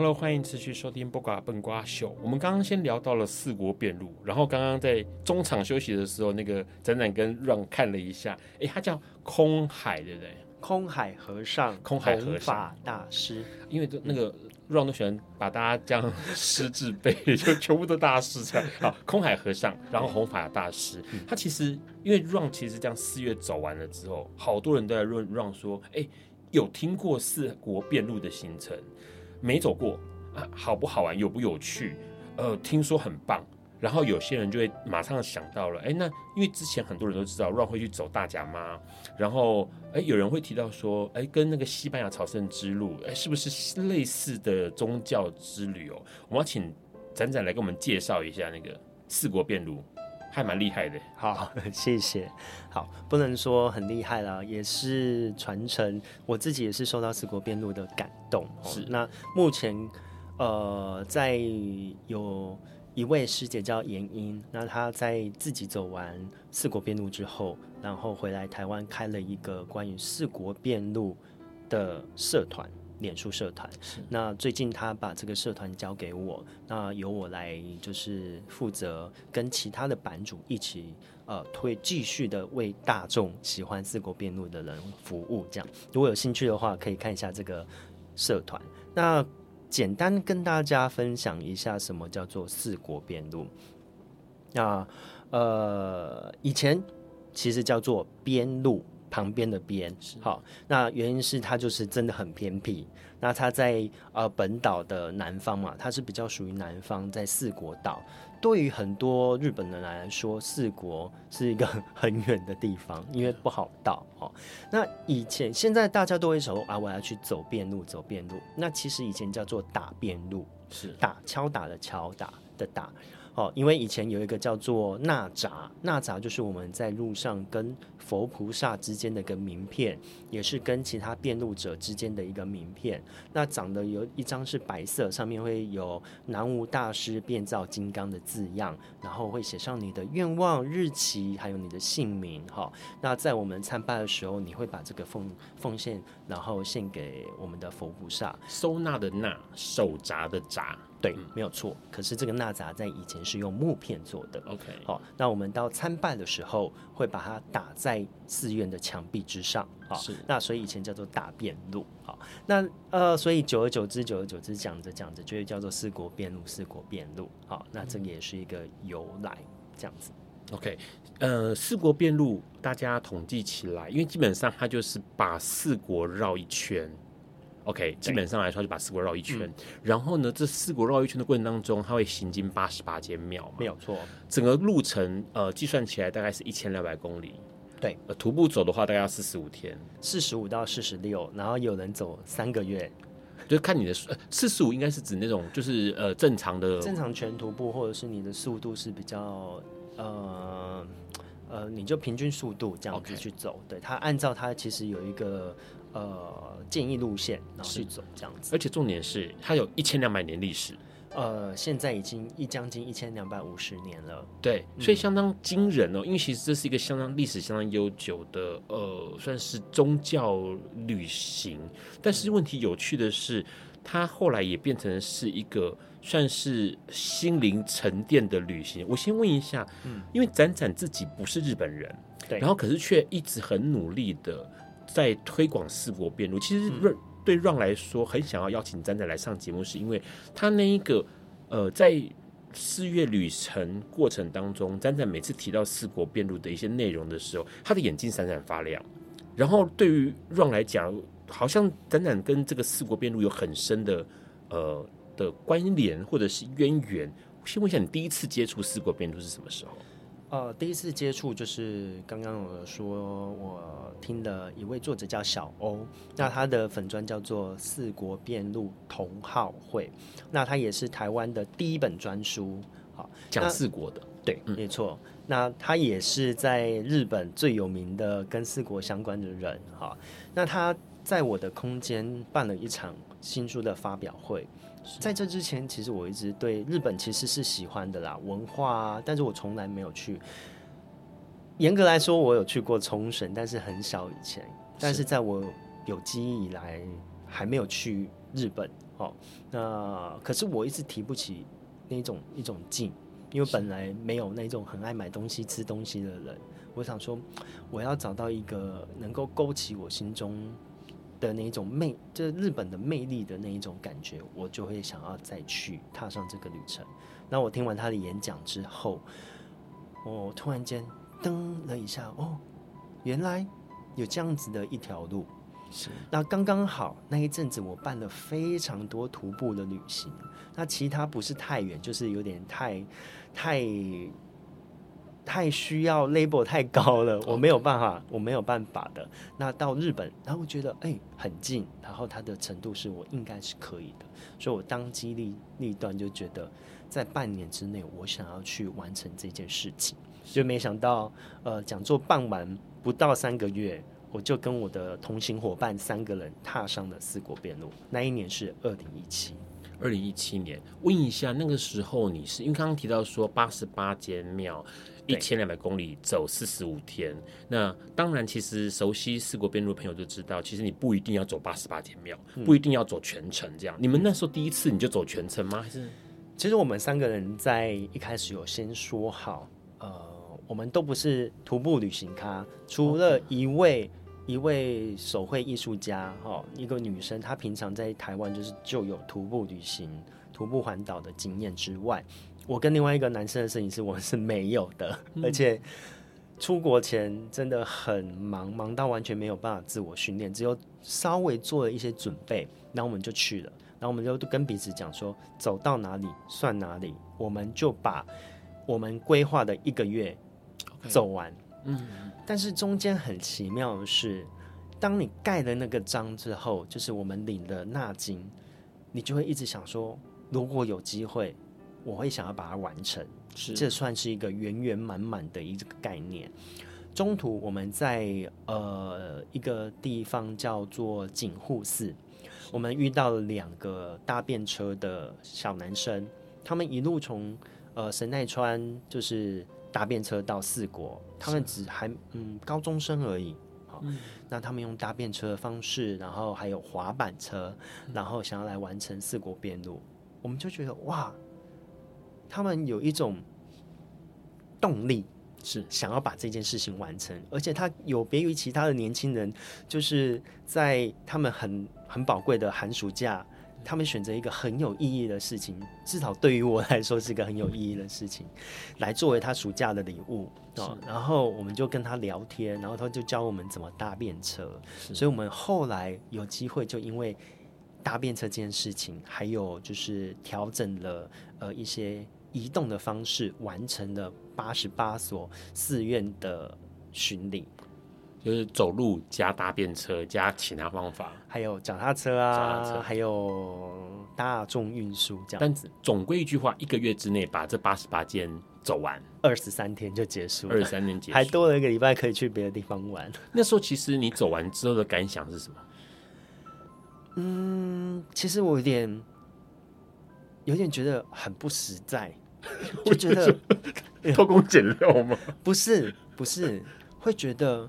Hello，欢迎持续收听《播瓜笨瓜秀》。我们刚刚先聊到了四国遍路，然后刚刚在中场休息的时候，那个展展跟 Ron 看了一下，哎，他叫空海，对不对？空海和尚，空海和尚，弘法大师。因为那个 Ron 都喜欢把大家这样师字辈，就全部都大师这样。好，空海和尚，然后弘法大师。他其实因为 Ron 其实这样四月走完了之后，好多人都在问 Ron 说，哎，有听过四国遍路的行程？没走过啊，好不好玩，有不有趣？呃，听说很棒。然后有些人就会马上想到了，哎，那因为之前很多人都知道 Ron 会去走大甲妈，然后哎，有人会提到说，哎，跟那个西班牙朝圣之路，哎，是不是类似的宗教之旅哦？我们要请展展来给我们介绍一下那个四国遍路。还蛮厉害的。好，谢谢。好，不能说很厉害啦，也是传承。我自己也是受到四国边路的感动。是。那目前，呃，在有一位师姐叫严英，那她在自己走完四国遍路之后，然后回来台湾开了一个关于四国遍路的社团。脸书社团，那最近他把这个社团交给我，那由我来就是负责跟其他的版主一起，呃，推继续的为大众喜欢四国边路的人服务。这样，如果有兴趣的话，可以看一下这个社团。那简单跟大家分享一下什么叫做四国边路。那呃，以前其实叫做边路。旁边的边，好，那原因是它就是真的很偏僻。那它在呃本岛的南方嘛，它是比较属于南方，在四国岛。对于很多日本人来说，四国是一个很远的地方，因为不好到。哦，那以前现在大家都会说啊，我要去走遍路，走遍路。那其实以前叫做打遍路，是打敲打的敲打的打。哦，因为以前有一个叫做纳札，纳札就是我们在路上跟佛菩萨之间的一个名片，也是跟其他辩路者之间的一个名片。那长得有一张是白色，上面会有南无大师变造金刚的字样，然后会写上你的愿望、日期，还有你的姓名。哈、那在我们参拜的时候，你会把这个奉奉献，然后献给我们的佛菩萨。收纳的纳，手札的札。对，没有错。可是这个纳札在以前是用木片做的。OK，好，那我们到参拜的时候会把它打在寺院的墙壁之上。好，是。那所以以前叫做大遍路。好，那呃，所以久而久之，久而久之讲着讲着就会叫做四国遍路，四国遍路。好，那这个也是一个由来，这样子。OK，呃，四国遍路大家统计起来，因为基本上它就是把四国绕一圈。OK，基本上来说就把四国绕一圈，嗯，然后呢，这四国绕一圈的过程当中，它会行经八十八间庙，没有错。整个路程呃计算起来大概是一千两百公里，对，呃，徒步走的话大概要四十五天，四十五到四十六，然后有人走三个月，就看你的四十五应该是指那种就是呃正常的正常全徒步，或者是你的速度是比较呃呃，你就平均速度这样子去走.对，它按照它其实有一个。呃，建议路线，然后去走这样子。而且重点是，它有一千两百年历史。呃，现在已经一将近一千两百五十年了。对，所以相当惊人哦。嗯、因为其实这是一个相当历史相当悠久的，呃，算是宗教旅行。但是问题有趣的是，它后来也变成是一个算是心灵沉淀的旅行。我先问一下，嗯，因为展展自己不是日本人，对，然后可是却一直很努力的。在推广四国遍路，其实对对 Ron 来说，很想要邀请展展来上节目，是因为他那一个呃，在四月旅程过程当中，展展每次提到四国遍路的一些内容的时候，他的眼睛闪闪发亮。然后对于 Ron 来讲，好像展展跟这个四国遍路有很深的呃的关联或者是渊源。先问一下，你第一次接触四国遍路是什么时候？呃，第一次接触就是刚刚我说，我听的一位作者叫小欧，那他的粉专叫做四国辩路同好会，那他也是台湾的第一本专书，好讲四国的，对，没错。那他也是在日本最有名的跟四国相关的人，哈。那他在我的空间办了一场新书的发表会。在这之前，其实我一直对日本其实是喜欢的啦，文化啊，但是我从来没有去。严格来说，我有去过冲绳，但是很小以前。但是在我有记忆以来，还没有去日本。哦，那可是我一直提不起那种一种劲，因为本来没有那种很爱买东西、吃东西的人。我想说，我要找到一个能够勾起我心中。的那一种魅，就是日本的魅力的那一种感觉，我就会想要再去踏上这个旅程。那我听完他的演讲之后，我突然间噔了一下，哦，原来有这样子的一条路。是，那刚刚好那一阵子我办了非常多徒步的旅行，那其他不是太远，就是有点太太。太需要 label 太高了，我没有办法，我没有办法的。那到日本，然后我觉得哎、欸、很近，然后它的程度是我应该是可以的，所以我当机立立断就觉得在半年之内，我想要去完成这件事情。就没想到，呃，讲座办完不到三个月，我就跟我的同行伙伴三个人踏上了四国遍路。那一年是二零一七。二零一七年，问一下，那个时候你是因为刚刚提到说八十八间庙，一千两百公里走四十五天。那当然，其实熟悉四国边路的朋友就知道，其实你不一定要走八十八间庙，不一定要走全程这样。嗯、你们那时候第一次你就走全程吗？还是？其实我们三个人在一开始有先说好，呃，我们都不是徒步旅行咖，除了一位。一位手绘艺术家，哈，一个女生，她平常在台湾就是就有徒步旅行、徒步环岛的经验之外，我跟另外一个男生的摄影师，我们是没有的，嗯、而且出国前真的很忙，忙到完全没有办法自我训练，只有稍微做了一些准备，然后我们就去了，然后我们就跟彼此讲说，走到哪里算哪里，我们就把我们规划的一个月走完，嗯。但是中间很奇妙的是，当你盖了那个章之后，就是我们领了纳金，你就会一直想说，如果有机会，我会想要把它完成。是，这算是一个圆圆满满的一个概念。中途我们在呃一个地方叫做警护寺，我们遇到了两个搭便车的小男生，他们一路从呃神奈川就是。搭便车到四国，他们只还嗯高中生而已，好、嗯，那他们用搭便车的方式，然后还有滑板车，然后想要来完成四国遍路，我们就觉得哇，他们有一种动力，是。想要把这件事情完成，而且他有别于其他的年轻人，就是在他们很很宝贵的寒暑假。他们选择一个很有意义的事情，至少对于我来说是一个很有意义的事情，来作为他暑假的礼物哦。然后我们就跟他聊天，然后他就教我们怎么搭便车。所以，我们后来有机会，就因为搭便车这件事情，还有就是调整了呃一些移动的方式，完成了八十八所寺院的巡礼。就是走路加搭便车加其他方法，还有脚踏车啊，车还有大众运输这样。但总归一句话，一个月之内把这八十八间走完，二十三天就结束了。二十三天结束，还多了一个礼拜可以去别的地方玩。那时候其实你走完之后的感想是什么？嗯，其实我有点有点觉得很不实在，就觉得 偷工减料吗？不是，不是，会觉得。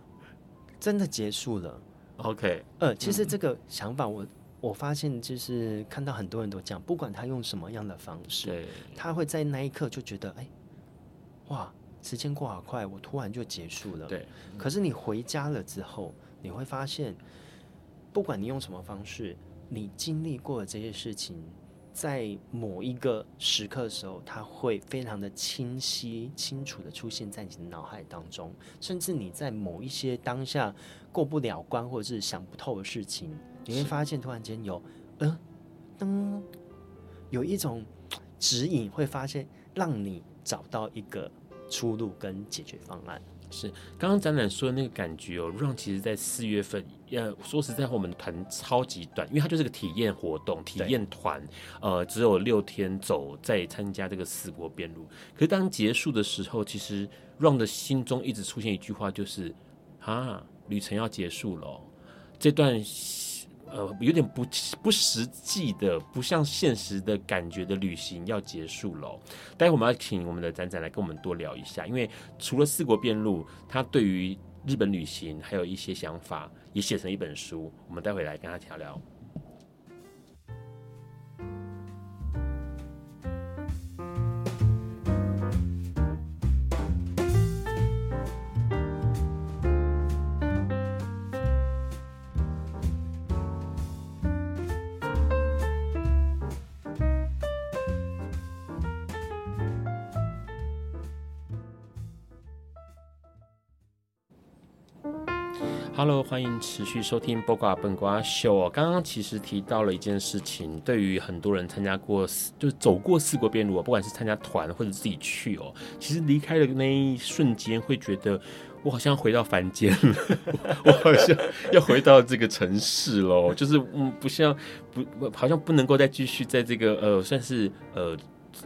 真的结束了，OK。呃，其实这个想法我，我、发现就是看到很多人都讲，不管他用什么样的方式，对他会在那一刻就觉得，哎，哇，时间过好快，我突然就结束了。对。可是你回家了之后，你会发现，不管你用什么方式，你经历过的这些事情。在某一个时刻的时候，它会非常的清晰、清楚的出现在你的脑海当中。甚至你在某一些当下过不了关或者是想不透的事情，你会发现突然间有，嗯、呃，噔，有一种指引，会发现让你找到一个出路跟解决方案。是刚刚展览说的那个感觉哦，Run 其实在四月份，呃，说实在话，我们的团超级短，因为它就是个体验活动、体验团，呃，只有六天走，再参加这个四国边路。可是当结束的时候，其实 Run 的心中一直出现一句话，就是啊，旅程要结束了，这段。呃，有点不不实际的，不像现实的感觉的旅行要结束了。待会我们要请我们的展展来跟我们多聊一下，因为除了四国遍路，他对于日本旅行还有一些想法，也写成一本书。我们待会来跟他聊聊。Hello，欢迎持续收听《播瓜笨瓜秀哦》。刚刚其实提到了一件事情，对于很多人参加过，就是走过四国边路，不管是参加团或者自己去哦，其实离开的那一瞬间，会觉得我好像回到凡间了，我好像要回到这个城市喽，就是嗯，不像不好像不能够再继续在这个呃，算是呃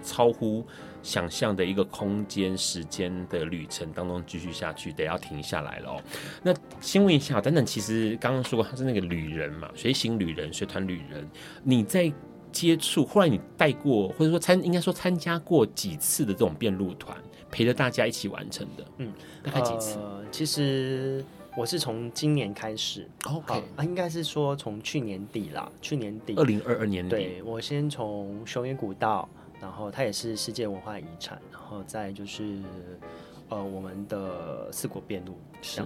超乎想象的一个空间、时间的旅程当中继续下去，得要停下来了哦。那先问一下，等等，其实刚刚说过他是那个旅人嘛，随行旅人、随团旅人，你在接触，后来你带过，或者说参，应该说参加过几次的这种便路团，陪着大家一起完成的，嗯，大概几次？呃，其实。我是从今年开始，OK 啊，应该是说从去年底啦，去年底，二零二二年底，对，我先从熊野古道，然后它也是世界文化遗产，然后再就是呃我们的四国遍路是，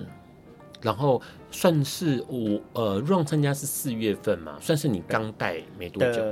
然后算是我呃，Run 参加是四月份嘛，算是你刚带没多久。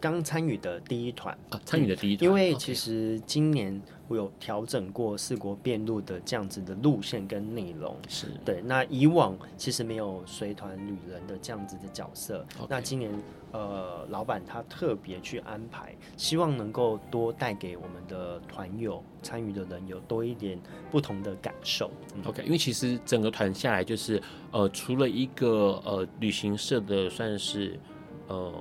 刚参与的第一团啊，参与的第一团，因为其实今年我有调整过四国遍路的这样子的路线跟内容，是对。那以往其实没有随团旅人的这样子的角色.那今年呃，老板他特别去安排，希望能够多带给我们的团友参与的人有多一点不同的感受。嗯、OK，因为其实整个团下来就是呃，除了一个呃旅行社的算是呃。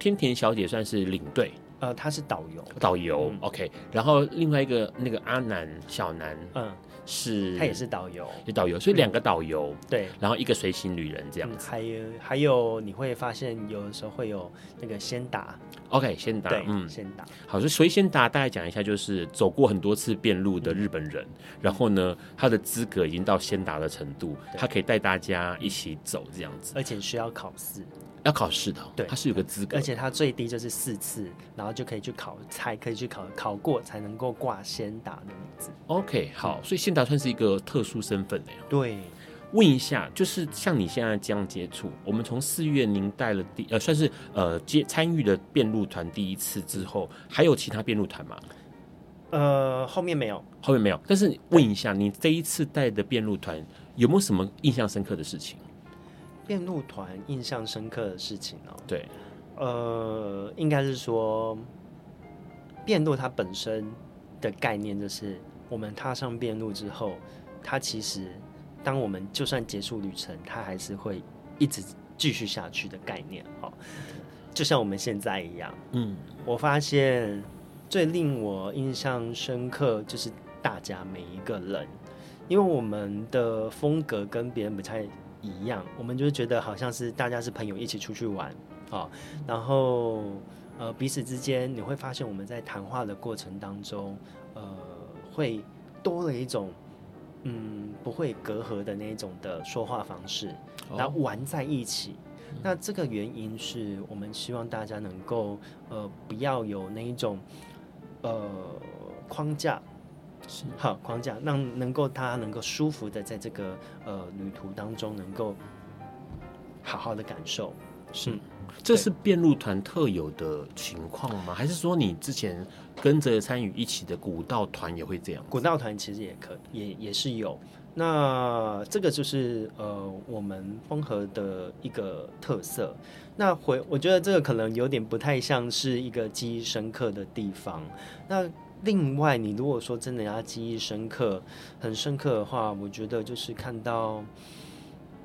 天田小姐算是领队，呃，他是导游，导游、嗯、，OK。然后另外一个那个阿南小南，嗯，是，他也是导游，是导游，所以两个导游、嗯，对，然后一个随行旅人这样子。嗯、还有还有，你会发现有的时候会有那个先达，OK，先达，嗯，先达。好，所以先达大概讲一下，就是走过很多次遍路的日本人，嗯、然后呢，他的资格已经到先达的程度，他可以带大家一起走这样子，而且需要考试。要考试的，对，它是有个资格，而且它最低就是四次，然后就可以去考，才可以去考，考过才能够挂先达的名字。OK，好，所以先达算是一个特殊身份的呀。对，问一下，就是像你现在这样接触，我们从四月您带了第呃，算是呃接参与的辩论团第一次之后，还有其他辩论团吗？呃，后面没有，后面没有。但是问一下，你这一次带的辩论团有没有什么印象深刻的事情？便路团印象深刻的事情哦，对，呃，应该是说，辩路它本身的概念就是，我们踏上辩路之后，它其实，当我们就算结束旅程，它还是会一直继续下去的概念哦，就像我们现在一样，嗯，我发现最令我印象深刻就是大家每一个人，因为我们的风格跟别人不太。一样，我们就觉得好像是大家是朋友一起出去玩啊、哦，然后呃彼此之间你会发现我们在谈话的过程当中，呃会多了一种嗯不会隔阂的那一种的说话方式，然后玩在一起。哦、那这个原因是我们希望大家能够呃不要有那一种呃框架。是好框架，让能够他能够舒服的在这个呃旅途当中能够好好的感受。是，这是辩路团特有的情况吗？还是说你之前跟着参与一起的古道团也会这样？古道团其实也可也也是有。那这个就是呃我们风和的一个特色。那回我觉得这个可能有点不太像是一个记忆深刻的地方。那另外，你如果说真的要记忆深刻、很深刻的话，我觉得就是看到，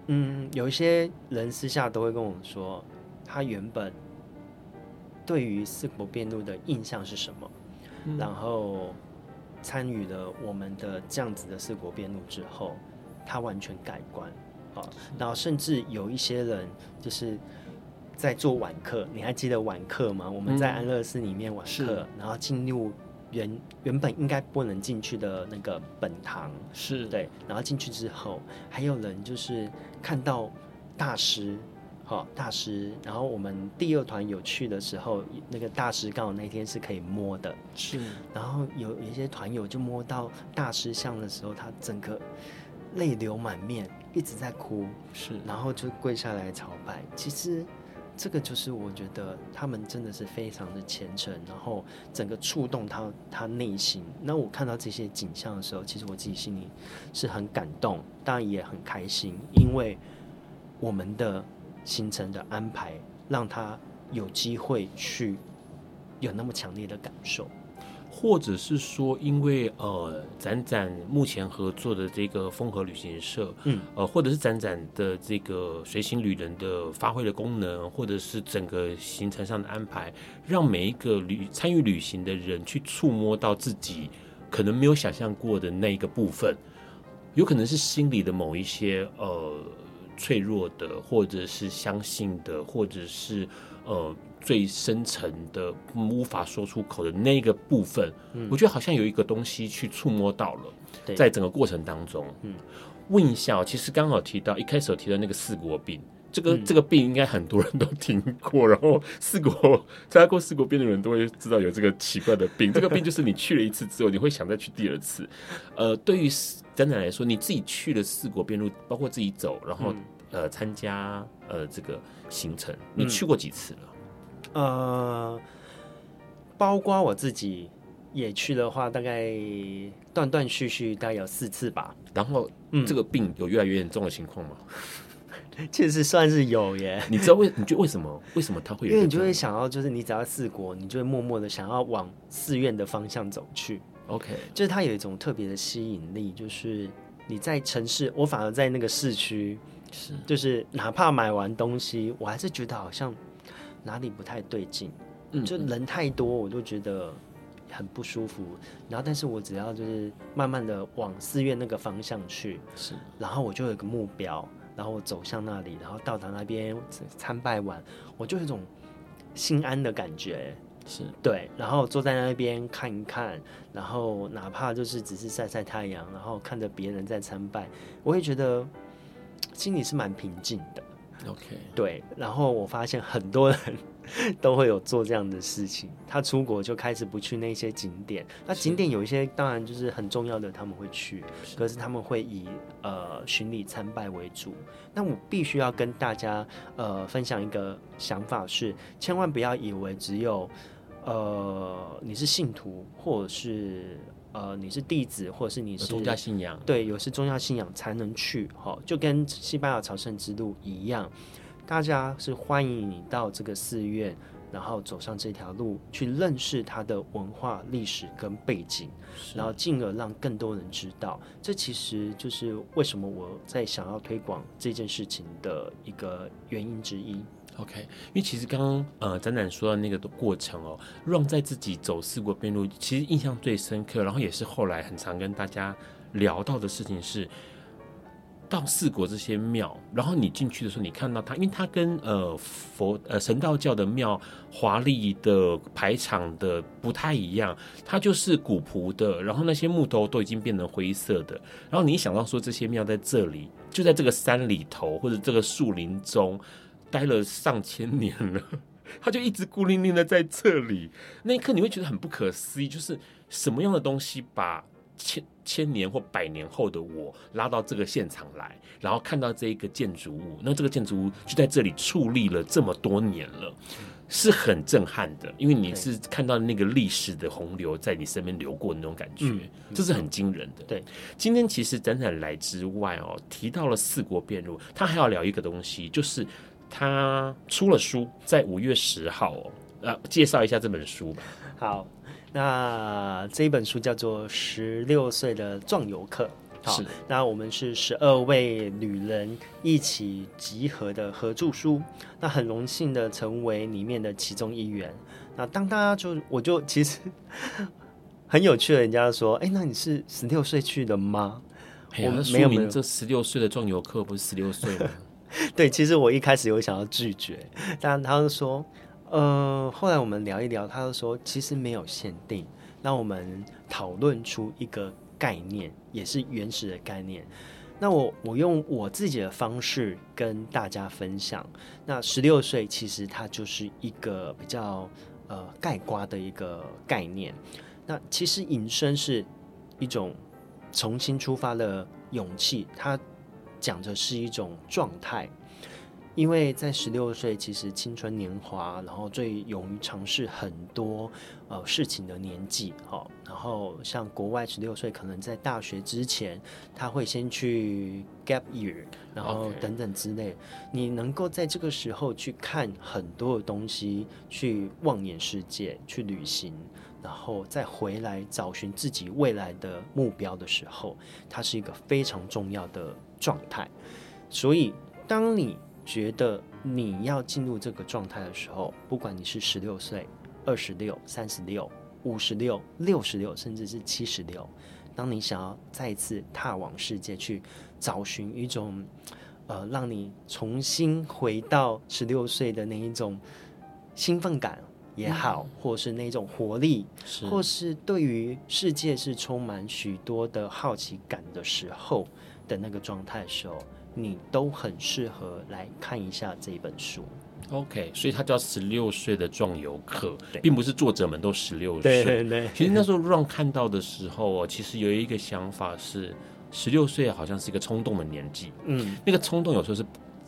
嗯，有一些人私下都会跟我说，他原本对于四国辩路的印象是什么，嗯、然后参与了我们的这样子的四国辩路之后，他完全改观啊。然后甚至有一些人就是在做晚课，你还记得晚课吗？我们在安乐寺里面晚课，嗯、然后进入。原原本应该不能进去的那个本堂。是。对，然后进去之后，还有人就是看到大师，好大师，然后我们第二团有去的时候，那个大师刚好那天是可以摸的，是，然后有有一些团友就摸到大师像的时候，他整个泪流满面，一直在哭，是，然后就跪下来朝拜，其实。这个就是我觉得他们真的是非常的虔诚，然后整个触动他他内心。那我看到这些景象的时候，其实我自己心里是很感动，当然也很开心，因为我们的行程的安排让他有机会去有那么强烈的感受。或者是说，因为呃，展展目前合作的这个风和旅行社，嗯，呃，或者是展展的这个随行旅人的发挥的功能，或者是整个行程上的安排，让每一个旅参与旅行的人去触摸到自己可能没有想象过的那一个部分，有可能是心里的某一些呃脆弱的，或者是相信的，或者是呃。最深层的无法说出口的那个部分，嗯，我觉得好像有一个东西去触摸到了，在整个过程当中，嗯，问一下，其实刚好提到一开始有提到那个四国病，这个、嗯、这个病应该很多人都听过，然后四国参加过四国病的人都会知道有这个奇怪的病，这个病就是你去了一次之后，你会想再去第二次。呃，对于展展来说，你自己去了四国边路，包括自己走，然后、嗯、呃参加呃这个行程，你去过几次了？嗯呃，包括我自己也去的话，大概断断续续大概有四次吧。然后，嗯，这个病有越来越严重的情况吗？其实算是有耶。你知道为你觉得为什么？为什么他会有？因为你就会想要，就是你只要四国，你就会默默的想要往寺院的方向走去。OK，就是它有一种特别的吸引力，就是你在城市，我反而在那个市区，是，就是哪怕买完东西，我还是觉得好像。哪里不太对劲？嗯，就人太多，我就觉得很不舒服。然后，但是我只要就是慢慢的往寺院那个方向去，是，然后我就有个目标，然后我走向那里，然后到达那边参拜完，我就有一种心安的感觉，是对。然后坐在那边看一看，然后哪怕就是只是晒晒太阳，然后看着别人在参拜，我也觉得心里是蛮平静的。OK，对，然后我发现很多人都会有做这样的事情。他出国就开始不去那些景点，那景点有一些当然就是很重要的，他们会去，是可是他们会以呃巡礼参拜为主。那我必须要跟大家呃分享一个想法是，千万不要以为只有呃你是信徒或者是。呃，你是弟子，或者是你是宗教信仰，对，有是宗教信仰才能去，哈，就跟西班牙朝圣之路一样，大家是欢迎你到这个寺院，然后走上这条路，去认识它的文化、历史跟背景，然后进而让更多人知道，这其实就是为什么我在想要推广这件事情的一个原因之一。OK，因为其实刚刚呃展展说的那个的过程哦，让在自己走四国边路，其实印象最深刻，然后也是后来很常跟大家聊到的事情是，到四国这些庙，然后你进去的时候，你看到它，因为它跟呃佛呃神道教的庙华丽的排场的不太一样，它就是古朴的，然后那些木头都已经变成灰色的，然后你一想到说这些庙在这里，就在这个山里头或者这个树林中。待了上千年了，他就一直孤零零的在这里。那一刻你会觉得很不可思议，就是什么样的东西把千千年或百年后的我拉到这个现场来，然后看到这一个建筑物，那这个建筑物就在这里矗立了这么多年了，是很震撼的，因为你是看到那个历史的洪流在你身边流过的那种感觉，这是很惊人的。对，今天其实展展来之外哦，提到了四国辩论，他还要聊一个东西，就是。他出了书，在五月十号哦，呃，介绍一下这本书吧。好，那这一本书叫做《十六岁的壮游客》。好，那我们是十二位旅人一起集合的合著书，那很荣幸的成为里面的其中一员。那当大家就，我就其实很有趣的，人家说，哎，那你是十六岁去的吗？我们没有名，这十六岁的壮游客不是十六岁吗？对，其实我一开始有想要拒绝，但他就说，呃，后来我们聊一聊，他就说其实没有限定，那我们讨论出一个概念，也是原始的概念。那我我用我自己的方式跟大家分享。那十六岁其实它就是一个比较呃盖瓜的一个概念。那其实隐身是一种重新出发的勇气，它。讲的是一种状态，因为在十六岁，其实青春年华，然后最勇于尝试很多呃事情的年纪，好，然后像国外十六岁，可能在大学之前，他会先去 gap year，然后等等之类.你能够在这个时候去看很多的东西，去望眼世界，去旅行，然后再回来找寻自己未来的目标的时候，它是一个非常重要的状态，所以当你。觉得你要进入这个状态的时候，不管你是十六岁、二十六、三十六、五十六、六十六，甚至是七十六，当你想要再一次踏往世界去找寻一种，呃，让你重新回到十六岁的那一种兴奋感也好，嗯、或是那种活力，是或是对于世界是充满许多的好奇感的时候的那个状态的时候。你都很适合来看一下这本书。OK，所以它叫《十六岁的壮游客》，对并不是作者们都十六岁。对对对。其实那时候让看到的时候哦，其实有一个想法是，十六岁好像是一个冲动的年纪。嗯。那个冲动有时候是，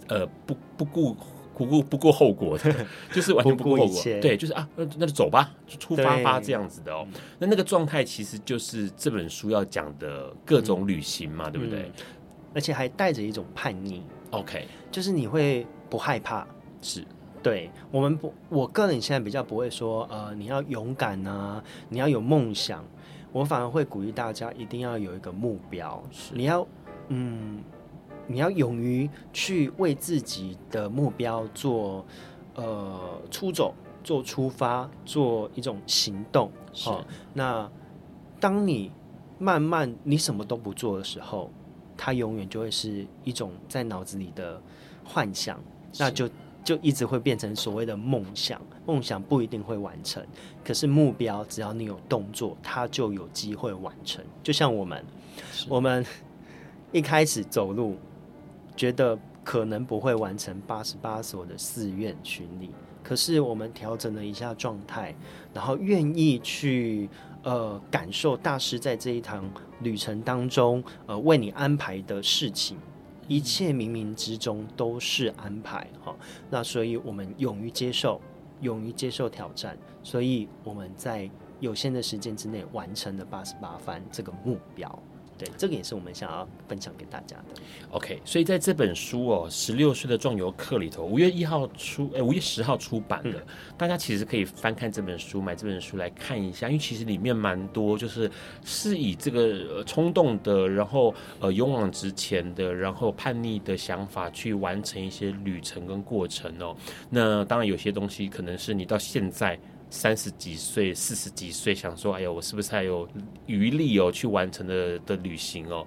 呃，不不顾不顾不顾后果的，就是完全不顾后果。对，就是啊，那那就走吧，就出发吧，这样子的哦。那那个状态其实就是这本书要讲的各种旅行嘛，嗯、对不对？而且还带着一种叛逆，OK，就是你会不害怕，是。对我们不，我个人现在比较不会说，呃，你要勇敢啊，你要有梦想，我反而会鼓励大家一定要有一个目标，是。你要，嗯，你要勇于去为自己的目标做，呃，出走，做出发，做一种行动，是，哦，那当你慢慢你什么都不做的时候。它永远就会是一种在脑子里的幻想，那就就一直会变成所谓的梦想。梦想不一定会完成，可是目标只要你有动作，它就有机会完成。就像我们，我们一开始走路，觉得可能不会完成八十八所的寺院巡礼，可是我们调整了一下状态，然后愿意去。呃，感受大师在这一趟旅程当中，呃，为你安排的事情，一切冥冥之中都是安排哈、那所以我们勇于接受，勇于接受挑战，所以我们在有限的时间之内完成了八十八番这个目标。对，这个也是我们想要分享给大家的。OK，所以在这本书哦，《十六岁的壮游客》里头，五月一号出，哎，五月十号出版的，嗯、大家其实可以翻看这本书，买这本书来看一下，因为其实里面蛮多，就是是以这个冲动的，然后呃勇往直前的，然后叛逆的想法去完成一些旅程跟过程哦。那当然有些东西可能是你到现在。三十几岁、四十几岁，想说：“哎呀，我是不是还有余力哦，去完成的的旅行哦？”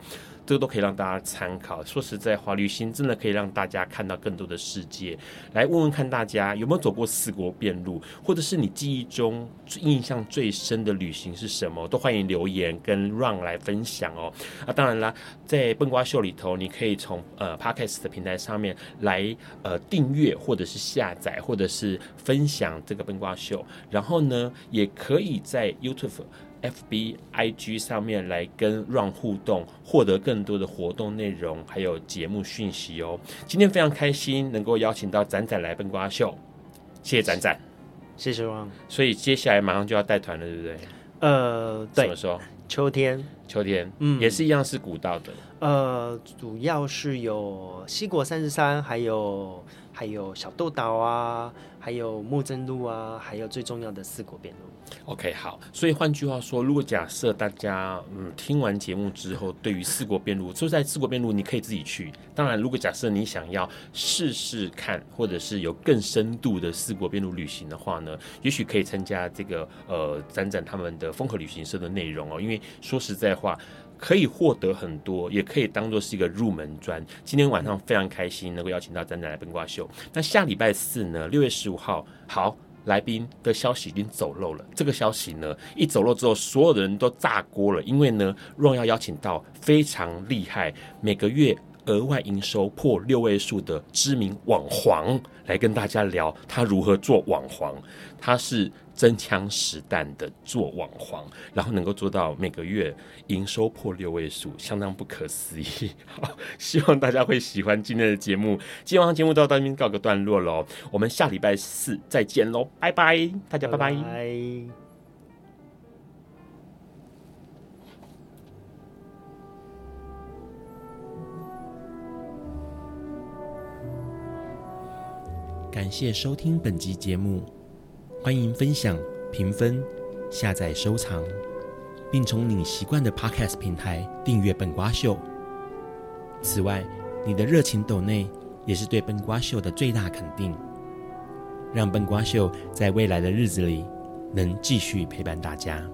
这个都可以让大家参考。说实在话，旅行真的可以让大家看到更多的世界。来问问看，大家有没有走过四国遍路，或者是你记忆中印象最深的旅行是什么？都欢迎留言跟 Run 来分享哦。啊，当然啦，在笨瓜秀里头，你可以从呃 Podcast 的平台上面来呃订阅，或者是下载，或者是分享这个笨瓜秀。然后呢，也可以在 YouTube。F B I G 上面来跟 Ron 互动，获得更多的活动内容，还有节目讯息哦。今天非常开心能够邀请到展展来笨瓜秀，谢谢展展，谢谢 Ron。所以接下来马上就要带团了，对不对？呃，对。怎么说？秋天，秋天，嗯，也是一样是古道的。呃，主要是有西国三十三，还有还有小豆岛啊，还有木曾路啊，还有最重要的四国边路。OK，好，所以换句话说，如果假设大家嗯听完节目之后，对于四国边路，就在四国边路，你可以自己去。当然，如果假设你想要试试看，或者是有更深度的四国边路旅行的话呢，也许可以参加这个呃展展他们的风和旅行社的内容哦。因为说实在话，可以获得很多，也可以当做是一个入门砖。今天晚上非常开心能够邀请到詹仔来笨瓜秀。那下礼拜四呢，六月十五号，好。来宾的消息已经走漏了。这个消息呢，一走漏之后，所有的人都炸锅了。因为呢若要邀请到非常厉害，每个月额外营收破六位数的知名网黄，来跟大家聊他如何做网黄。他是真枪实弹的做网黄，然后能够做到每个月营收破六位数，相当不可思议。好，希望大家会喜欢今天的节目。今天晚上节目到这边告个段落喽，我们下礼拜四再见喽，拜拜，大家。拜拜。感谢收听本集节目，欢迎分享、评分、下载、收藏，并从你习惯的 Podcast 平台订阅笨瓜秀。此外，你的热情抖内也是对笨瓜秀的最大肯定，让笨瓜秀在未来的日子里能继续陪伴大家。